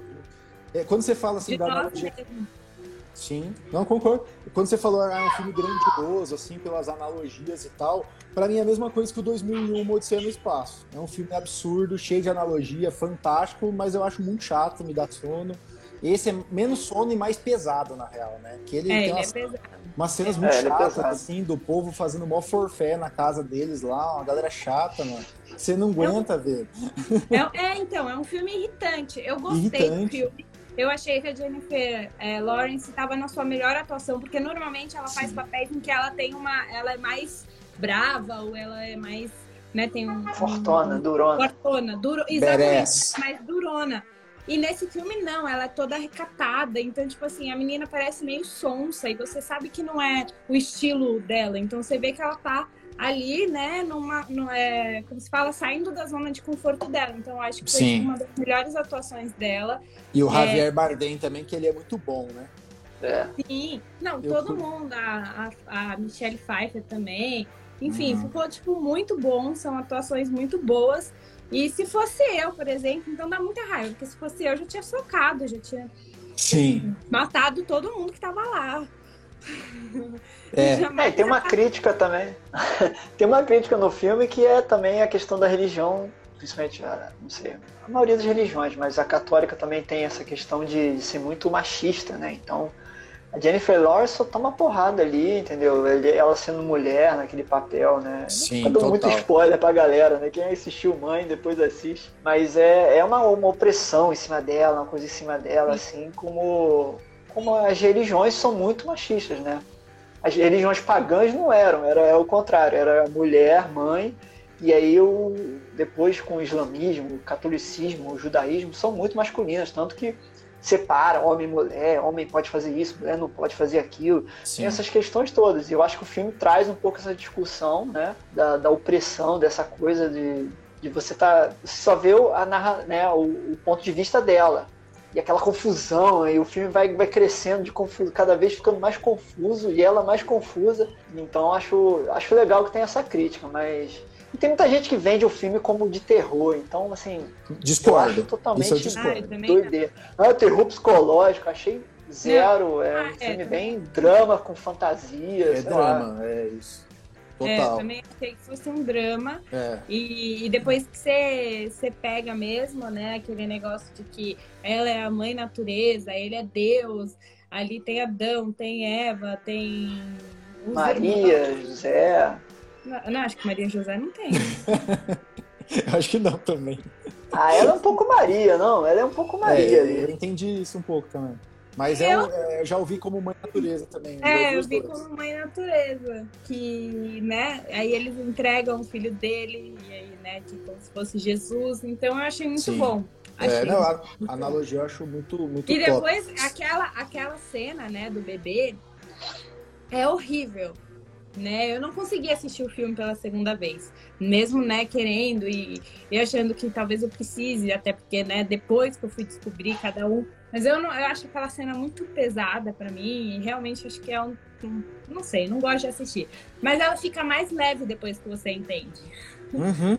É, quando você fala assim de da analogia. Sim, não concordo. Quando você falou ah, é um filme grandioso, assim, pelas analogias e tal, para mim é a mesma coisa que o 2001 Odisseia no Espaço. É um filme absurdo, cheio de analogia, fantástico, mas eu acho muito chato, me dá sono. Esse é menos sono e mais pesado, na real, né? Que ele é, tem ele umas, é umas cenas muito é, é chatas, é assim, do povo fazendo mó forfé na casa deles lá, uma galera chata, mano. Você não aguenta ver. É, então, é um filme irritante. Eu gostei irritante. do filme. Eu achei que a Jennifer é, Lawrence estava na sua melhor atuação, porque normalmente ela faz Sim. papéis em que ela tem uma. Ela é mais brava ou ela é mais. Né, tem um, Fortona, um, durona. Fortona, duro, exatamente, mais durona. E nesse filme não, ela é toda recatada, então tipo assim, a menina parece meio sonsa e você sabe que não é o estilo dela, então você vê que ela tá ali, né, numa, no, é, como se fala, saindo da zona de conforto dela. Então, acho que foi Sim. uma das melhores atuações dela. E o Javier é... Bardem também, que ele é muito bom, né? É. Sim, não, eu todo fui... mundo, a, a, a, Michelle Pfeiffer também. Enfim, uhum. ficou, tipo, muito bom, são atuações muito boas. E se fosse eu, por exemplo, então dá muita raiva, porque se fosse eu, eu já tinha socado, já tinha Sim. matado todo mundo que tava lá. É. é, tem uma crítica também. tem uma crítica no filme que é também a questão da religião principalmente, a, não sei, a maioria das religiões, mas a católica também tem essa questão de ser muito machista, né? Então, a Jennifer Lawrence só toma porrada ali, entendeu? Ela sendo mulher naquele papel, né? Sim, tá dando muito spoiler pra galera, né? Quem assistiu Mãe depois assiste. Mas é, é uma, uma opressão em cima dela, uma coisa em cima dela, assim, como, como as religiões são muito machistas, né? As religiões pagãs não eram, era, era o contrário, era mulher, mãe, e aí o, depois com o islamismo, o catolicismo, o judaísmo são muito masculinas, tanto que separa homem e mulher, homem pode fazer isso, mulher não pode fazer aquilo. Sim. Tem essas questões todas. E eu acho que o filme traz um pouco essa discussão, né? Da, da opressão, dessa coisa de, de você tá. Você só vê a narra, né, o, o, ponto de vista dela. E aquela confusão, e o filme vai, vai crescendo de confuso, cada vez ficando mais confuso, e ela mais confusa. Então acho, acho legal que tem essa crítica, mas e tem muita gente que vende o filme como de terror, então, assim. Discordo. Eu acho totalmente Isso eu ah, doideira. Não, é terror psicológico, achei zero. É ah, um é, filme bem drama com fantasia. É drama, lá. é isso. Total. É, eu também achei que fosse um drama. É. E, e, depois que você, você pega mesmo, né, aquele negócio de que ela é a mãe natureza, ele é Deus, ali tem Adão, tem Eva, tem. Maria, irmãos. José. Não, não, acho que Maria José não tem. acho que não também. Ah, ela é um pouco Maria, não? Ela é um pouco Maria é, ali. Eu entendi isso um pouco também. Mas eu, é, eu já ouvi como mãe natureza também. É, eu vi dois. como mãe natureza. Que, né, aí eles entregam o filho dele, e aí, né, tipo, como se fosse Jesus. Então eu achei muito Sim. bom. É, achei é, não, a, a analogia eu acho muito, muito E depois, aquela, aquela cena, né, do bebê é horrível né? Eu não consegui assistir o filme pela segunda vez, mesmo, né, querendo e, e achando que talvez eu precise, até porque, né, depois que eu fui descobrir cada um, mas eu não, eu acho aquela cena muito pesada para mim e realmente acho que é um, um, não sei, não gosto de assistir, mas ela fica mais leve depois que você entende. Uhum.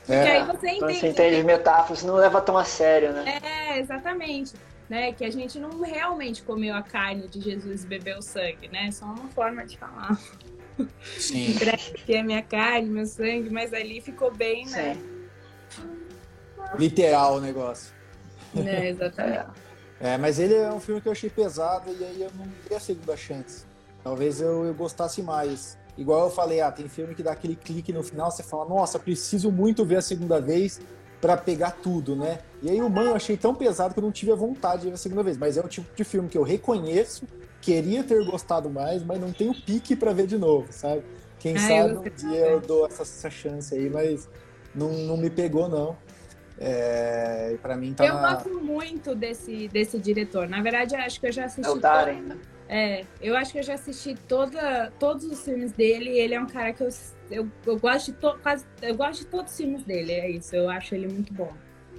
Porque é. aí você entende. Você entende metáforas, não leva tão a sério, né? É, exatamente né? Que a gente não realmente comeu a carne de Jesus e bebeu o sangue, né? Só uma forma de falar. Sim. que é minha carne, meu sangue, mas ali ficou bem, né? Literal o negócio. É, exatamente. É, mas ele é um filme que eu achei pesado e aí eu não dei a segunda chance. Talvez eu, eu gostasse mais. Igual eu falei, ah, tem filme que dá aquele clique no final, você fala, nossa, preciso muito ver a segunda vez para pegar tudo, né? E aí o Mãe eu achei tão pesado que eu não tive a vontade de ver a segunda vez. Mas é o tipo de filme que eu reconheço, queria ter gostado mais, mas não tenho pique para ver de novo, sabe? Quem sabe um dia eu dou essa, essa, chance aí, mas não, não me pegou, não. É, para mim tá Eu na... gosto muito desse, desse diretor. Na verdade, acho que eu já assisti. É o Darren, né? É, eu acho que eu já assisti toda, todos os filmes dele. ele é um cara que eu, eu, eu gosto de to, quase, eu gosto de todos os filmes dele. É isso, eu acho ele muito bom.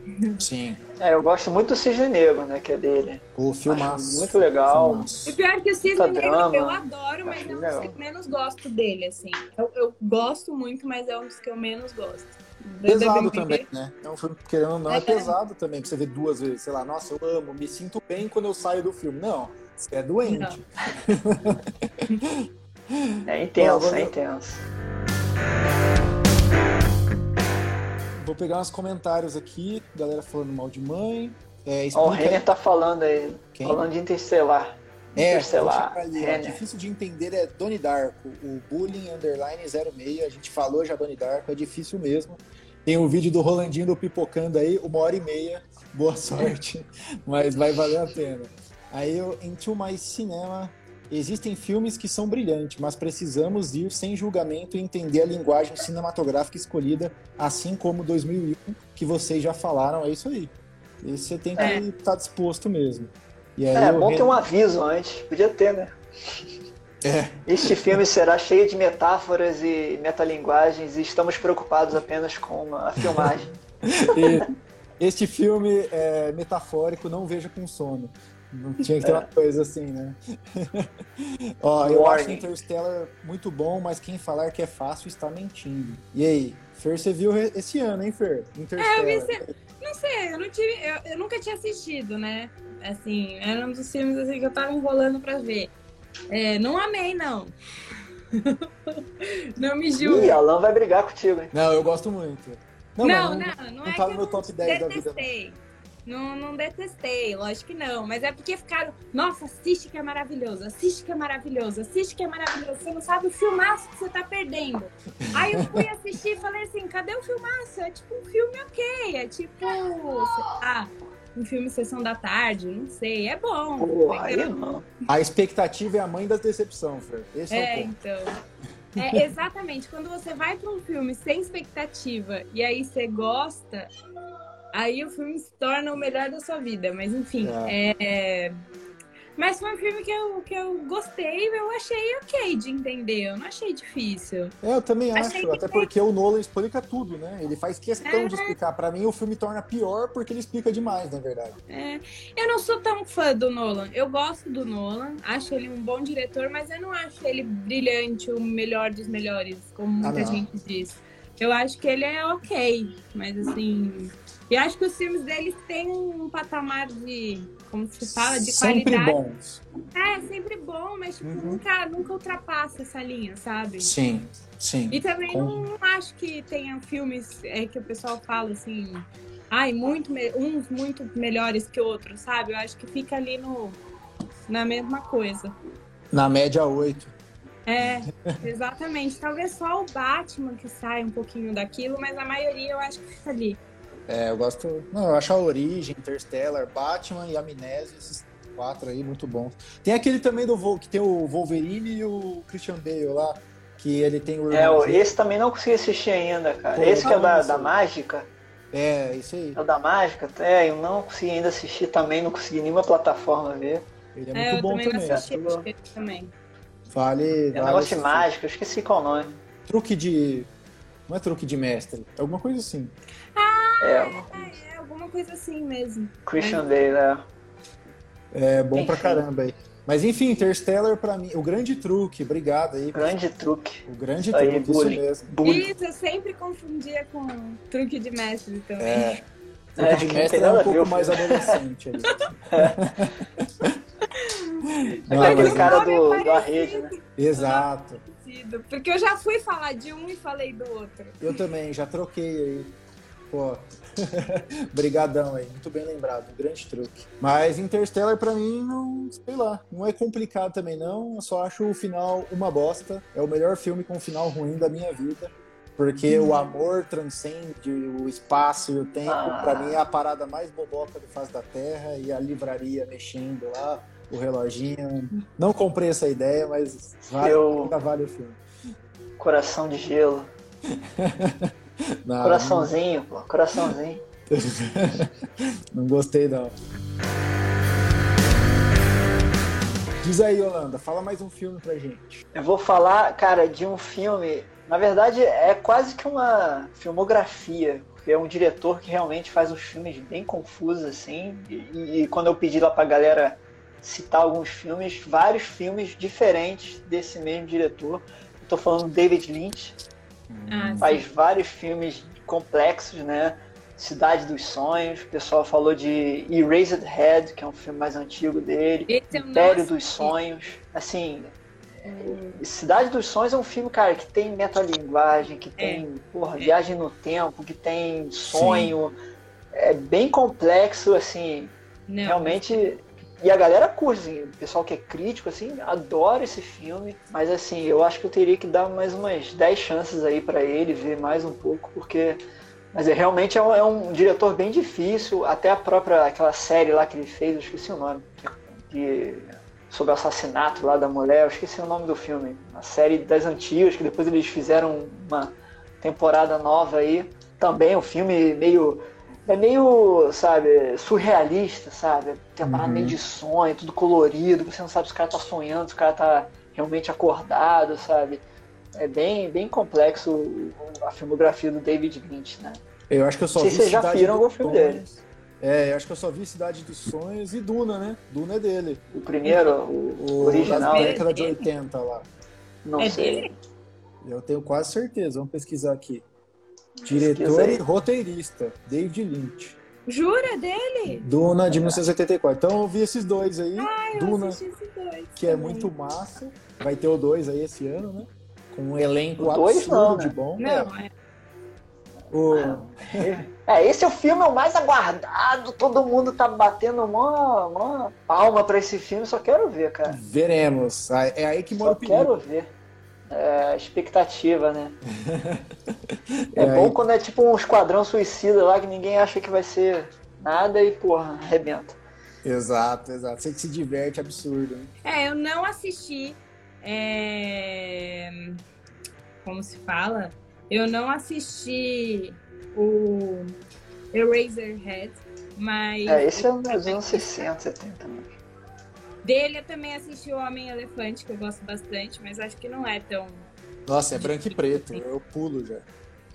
Sim. É, eu gosto muito do Cisne Negro, né? Que é dele. O filmaço. Muito legal. E pior que o Cisne Negro drama. eu adoro, mas é um dos que eu menos gosto dele, assim. Eu, eu, gosto muito, mas é um dos que eu menos gosto. Pesado também, né? É um filme, querendo ou não, é, é pesado também, que você vê duas vezes, sei lá, nossa, eu amo, me sinto bem quando eu saio do filme. Não, você é doente. é intenso, é intenso. Vou pegar uns comentários aqui, galera falando mal de mãe. É, oh, o Renner tá falando aí, Quem? falando de Interstellar. É, Interstellar. Ali, é difícil de entender é Doni Darko, o Bullying Underline 06, a gente falou já Doni Darko, é difícil mesmo. Tem o um vídeo do Rolandinho do Pipocando aí, uma hora e meia, boa sorte, mas vai valer a pena. Aí eu, Into My Cinema, existem filmes que são brilhantes, mas precisamos ir sem julgamento e entender a linguagem cinematográfica escolhida, assim como 2001, que vocês já falaram, é isso aí. E você tem que estar é. tá disposto mesmo. E aí é, bom re... ter um aviso antes, podia ter, né? É. Este filme será cheio de metáforas e metalinguagens e estamos preocupados apenas com a filmagem. este filme é metafórico, não veja com sono. Não tinha que ter uma coisa assim, né? Ó, eu acho Interstellar muito bom, mas quem falar que é fácil está mentindo. E aí, Fer, você viu esse ano, hein, Fer? Interstellar. É, eu vi, não sei, eu, não tive, eu, eu, nunca tinha assistido, né? Assim, era um dos filmes assim, que eu tava enrolando pra ver. É, não amei, não. não me julgue. Ih, Alan vai brigar contigo, hein? Não, eu gosto muito. Não, não, não, não, não, é tá no meu top 10 detestei. da vida. Não, não detestei, lógico que não. Mas é porque ficaram, nossa, assiste que é maravilhoso, assiste que é maravilhoso, assiste que é maravilhoso. Você não sabe o filmaço que você tá perdendo. Aí eu fui assistir e falei assim, cadê o filmaço? É tipo um filme ok, é tipo, lá, um filme Sessão da Tarde, não sei, é bom. Aí não. A expectativa é a mãe da decepção, Fer. Esse é, É, o ponto. então. É exatamente, quando você vai para um filme sem expectativa e aí você gosta, aí o filme se torna o melhor da sua vida. Mas enfim, é. Mas foi um filme que eu, que eu gostei, eu achei ok de entender, eu não achei difícil. É, eu também Achei acho, até porque o Nolan explica tudo, né? Ele faz questão É. de explicar. Pra mim, o filme torna pior porque ele explica demais, na verdade. É, eu não sou tão fã do Nolan. Eu gosto do Nolan, acho ele um bom diretor, mas eu não acho ele brilhante, o melhor dos melhores, como muita Ah, gente diz. Eu acho que ele é ok, mas assim. E acho que os filmes deles têm um patamar de. Como se fala? De Sempre qualidade. bons. É, sempre bom, mas tipo, Uhum. nunca, nunca ultrapassa essa linha, sabe? Sim, sim. E também Com- não, acho que tenha filmes é, que o pessoal fala assim, ai, muito me- uns muito melhores que outros, sabe? Eu acho que fica ali no, na mesma coisa. Na média, 8. É, exatamente. Talvez só o Batman que sai um pouquinho daquilo, mas a maioria eu acho que fica ali. É, eu gosto. Não, eu acho a Origem, Interstellar, Batman e Amnésia, esses quatro aí, muito bons. Tem aquele também do Vol- que tem o Wolverine e o Christian Bale lá, que ele tem o É, o- esse também não consegui assistir ainda, cara. Pô, esse que é o da, da mágica. É, isso aí. É o da mágica? É, eu não consegui ainda assistir também, não consegui nenhuma plataforma ver. Ele é É, muito eu bom também também. Vale. É um vale negócio de assistir. mágica, eu esqueci qual o nome. Truque de. Não é truque de mestre, é alguma coisa assim. É, É, alguma coisa assim mesmo. Christian Bale, é. É bom pra Enfim. caramba aí. Mas enfim, Interstellar pra mim, o grande truque, obrigado aí. Grande truque. O grande Isso aí, truque, isso bullying. mesmo. Bullying. Isso, eu sempre confundia com truque de mestre também. É. É, Truque de que mestre é um ver pouco mais adolescente ali. Não, Aquele cara do, da rede, né? Exato. Porque eu já fui falar de um e falei do outro. Eu também, já troquei aí. Pô. Brigadão aí, muito bem lembrado, um grande truque. Mas Interstellar pra mim, não, sei lá, não é complicado também não, eu só acho o final uma bosta. É o melhor filme com um final ruim da minha vida. Porque o amor transcende o espaço e o tempo. Ah. Pra mim é a parada mais boboca do face da Terra e a livraria mexendo lá, o reloginho. Não comprei essa ideia, mas vale, Eu- ainda vale o filme. Coração de gelo. Não, Coraçãozinho, pô. Coraçãozinho. Não gostei, não. Diz aí, Holanda, fala mais um filme pra gente. Eu vou falar, cara, de um filme. Na verdade, é quase que uma filmografia. Porque é um diretor que realmente faz uns filmes bem confusos, assim. E, e quando eu pedi lá pra galera citar alguns filmes, vários filmes diferentes desse mesmo diretor. Eu tô falando do David Lynch. Ah, faz sim. vários filmes complexos, né? Cidade dos Sonhos, o pessoal falou de Erased Head, que é um filme mais antigo dele. Esse não Império dos assisti. Sonhos. Assim, Cidade dos Sonhos é um filme, cara, que tem metalinguagem, que tem, porra, viagem no tempo, que tem sonho. É bem complexo, assim, Não. realmente. E a galera curte, assim, o pessoal que é crítico, assim, adora esse filme. Mas, assim, eu acho que eu teria que dar mais umas 10 chances aí pra ele, ver mais um pouco, porque. Mas é, realmente é um, é um diretor bem difícil. Até a própria, aquela série lá que ele fez, eu esqueci o nome. Que, sobre o assassinato lá da mulher, eu esqueci o nome do filme. Uma série das antigas, que depois eles fizeram uma temporada nova aí. Também um filme meio. É meio, sabe, surrealista, sabe? Tem uma parada Uhum. meio de sonho, tudo colorido, você não sabe se o cara tá sonhando, se o cara tá realmente acordado, sabe? É bem, bem complexo a filmografia do David Lynch, né? Eu acho que eu só Não vi se vocês já viram algum filme Sonhos. É, eu acho que eu só vi Cidade dos Sonhos e Duna, né? Duna é dele. O primeiro, o, O original, da né? década de Dele. 80 lá. não É sei. dele? Eu tenho quase certeza, vamos pesquisar aqui. Diretor e roteirista, David Lynch. Jura dele? Duna de 1984. Então eu vi esses dois aí. Ah, eu Duna, assisti esses dois. que é muito massa. Vai ter o dois aí esse ano, né? Com um elenco O dois absurdo não, né? de bom. Não, é. O... É, esse é o filme o mais aguardado, todo mundo tá batendo uma, uma palma pra esse filme, só quero ver, cara. Veremos. Ah, É aí que mora Só o perigo. quero ver. É, expectativa, né? É, É bom aí- quando é tipo um esquadrão suicida lá que ninguém acha que vai ser nada e, porra, arrebenta. Exato, exato. Você que se diverte, absurdo. Né? É, eu não assisti. é, Como se fala? Eu não assisti o Eraserhead, mas É, esse é um dos anos 60, 70. Né? Dele eu também assisti o Homem Elefante, que eu gosto bastante, mas acho que não é tão. Nossa, é branco e preto. Eu pulo já.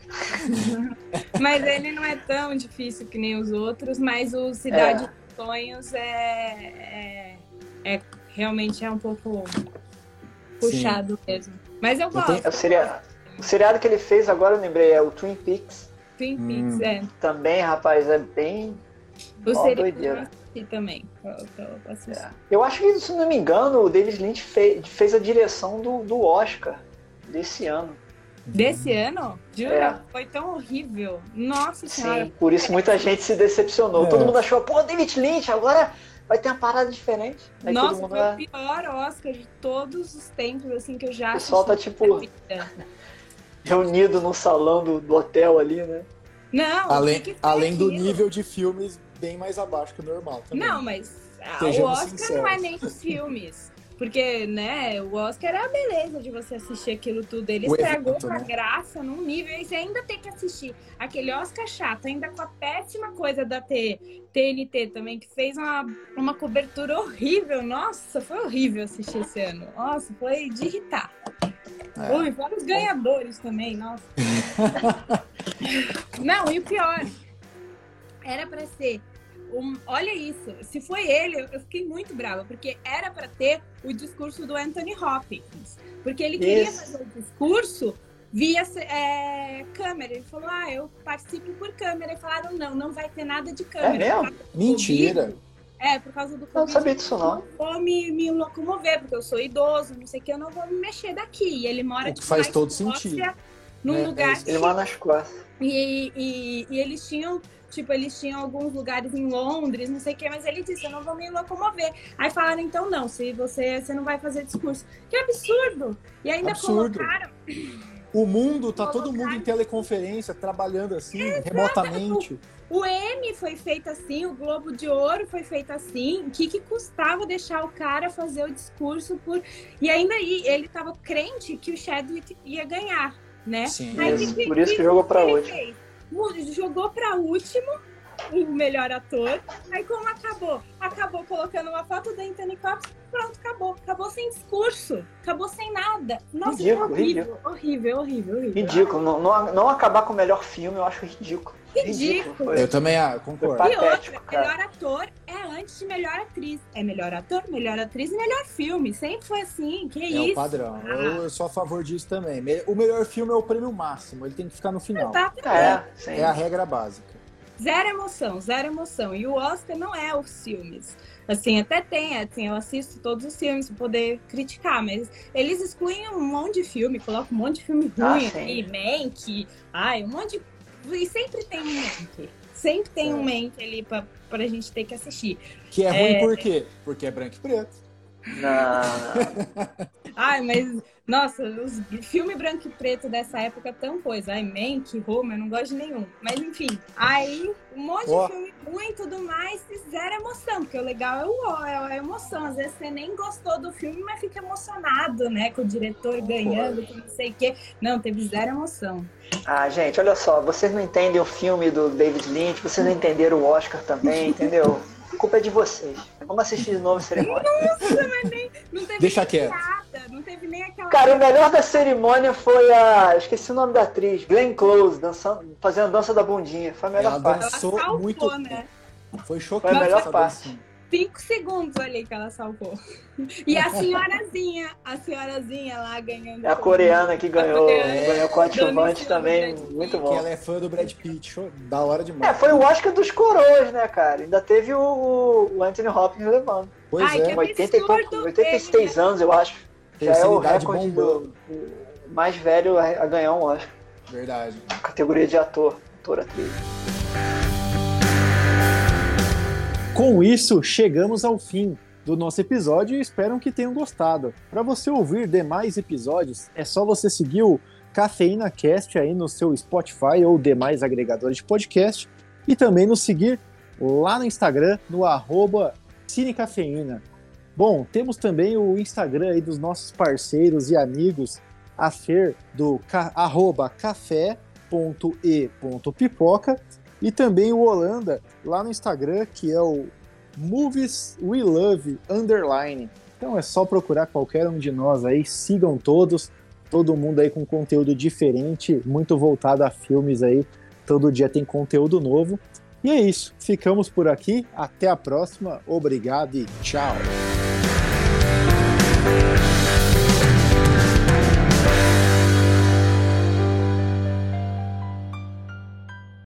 Mas ele não é tão difícil que nem os outros, mas o Cidade É. dos Sonhos é, é, é- realmente é um pouco puxado mesmo. Mas eu gosto. O seriado. O seriado que ele fez agora, eu lembrei, é o Twin Peaks. Twin Hum. Peaks, é. Também, rapaz, é bem. O Ó, seriado doideira. Assisti também. Eu, eu assisti. é. Eu acho que, se não me engano, o David Lynch fez, fez a direção do, do Oscar desse ano. Desse ano? Jura? É. Foi tão horrível. Nossa senhora. Sim, por isso muita gente se decepcionou. É. Todo mundo achou, pô, David Lynch, agora vai ter uma parada diferente. Aí todo Nossa, mundo foi vai- o pior Oscar de todos os tempos assim que eu já O pessoal tá, tipo, reunido no salão do, do hotel ali, né? Não, Além, além do nível de filmes bem mais abaixo que o normal também. Não, mas ah, o Oscar sinceros. não é nem os filmes. Porque, né, o Oscar é a beleza de você assistir aquilo tudo. Ele O estragou evento, a né? graça num nível. E você ainda tem que assistir aquele Oscar chato, ainda com a péssima coisa da T, TNT também, que fez uma, uma cobertura horrível. Nossa, foi horrível assistir esse ano. Nossa, foi de irritar. É. Ui, fora os ganhadores também, nossa. Não, e o pior, era pra ser. Um, olha isso, se foi ele, eu- eu fiquei muito brava, porque era pra ter o discurso do Anthony Hopkins. Porque ele queria Isso. fazer o discurso via é, câmera. Ele falou: Ah, eu participo por câmera. E falaram: Não, não vai ter nada de câmera. É mesmo? Mentira. Covid. É, por causa do Eu não Covid sabia disso, não. vou me, me locomover, porque eu sou idoso, não sei o que, eu não vou me mexer daqui. E ele mora que tipo, faz na todo Escócia, sentido. Num É, é lugar que. Ele mora nas costas. E, e, e eles tinham, tipo, eles tinham alguns lugares em Londres, não sei o que, mas ele disse, eu não vou me locomover. Aí falaram, então não, se você, você não vai fazer discurso. Que absurdo! E ainda Absurdo. colocaram. O mundo, tá todo Colocar- mundo em teleconferência, trabalhando assim, remotamente. O M foi feito assim, o Globo de Ouro foi feito assim. O que, que custava deixar o cara fazer o discurso por. E ainda aí, ele tava crente que o Chadwick ia ganhar, né? Sim. Aí, que- por isso que que- jogou pra ele último. fez? Jogou pra último o melhor ator. Aí como acabou? Acabou colocando uma foto do Anthony Hopkins. Pronto, acabou. Acabou sem discurso. Acabou sem nada. Nossa, Ridículo, horrível, horrível, horrível, horrível. Ridículo. Não, não, não acabar com o melhor filme, eu acho ridículo. Ridículo. Eu também ah, concordo. E outra, cara. melhor ator é antes de melhor atriz. É melhor ator, melhor atriz e melhor filme. Sempre foi assim. Que É isso? o padrão. Ah. Eu, eu sou a favor disso também. O melhor filme é o prêmio máximo, ele tem que ficar no final. Tá, É. É a regra básica. Zero emoção, zero emoção. E o Oscar não é os filmes. Assim, até tem, assim, eu assisto todos os filmes pra poder criticar, mas eles excluem um monte de filme, colocam um monte de filme Ah, ruim sim. aqui, Mank, ai, um monte de. E sempre tem um Mank. Sempre tem É. um Mank ali pra, pra gente ter que assistir. Que é ruim É. por quê? Porque é branco e preto. Não, Ai, mas, nossa, os filmes branco e preto dessa época tão coisa. Ai, Mank, Roma, eu não gosto de nenhum. Mas enfim, aí um monte Ó. de filme ruim e tudo mais, e zero emoção, porque o legal é o é a emoção. Às vezes você nem gostou do filme, mas fica emocionado, né? Com o diretor ganhando, com não sei o quê. Não, teve zero emoção. Ah, gente, olha só, vocês não entendem o filme do David Lynch, vocês não entenderam o Oscar também, entendeu? A culpa é de vocês. Vamos assistir de novo a cerimônia. Não teve Deixa nem quieto. nada, não teve nem aquela. Cara, o melhor da cerimônia foi a. Esqueci o nome da atriz, Glenn Close, dançando, fazendo a dança da bundinha. Foi a melhor Ela parte. ela dançou salvou, muito. né? Foi Foi chocante. a melhor parte. dancinha. Cinco segundos ali que ela salvou. E a senhorazinha, a senhorazinha lá ganhando. É a coreana que ganhou, coreana. ganhou coadjuvante também, muito Que bom. ela é fã do Brad Pitt. Show- Da hora É, demais. foi o Oscar dos coroas, né, cara? Ainda teve o, o Anthony Hopkins levando. Pois Ai, é. que Com 80 e pouco, absurdo 86 ele, anos, eu acho. Já é o recorde do, mais velho a, ganhar um Oscar. Verdade. Categoria de ator. diretor, atriz. Com isso, chegamos ao fim do nosso episódio e espero que tenham gostado. Para você ouvir demais episódios, é só você seguir o Cafeína Cast aí no seu Spotify ou demais agregadores de podcast e também nos seguir lá no Instagram, no arroba Cinecafeína. Bom, temos também o Instagram aí dos nossos parceiros e amigos, a Fer, do ca, arroba café.e.pipoca e também o Holanda lá no Instagram, que é o Movies We Love Underline. Então é só procurar qualquer um de nós aí, sigam todos, todo mundo aí com conteúdo diferente, muito voltado a filmes aí. Todo dia tem conteúdo novo. E é isso, ficamos por aqui, até a próxima, obrigado e tchau!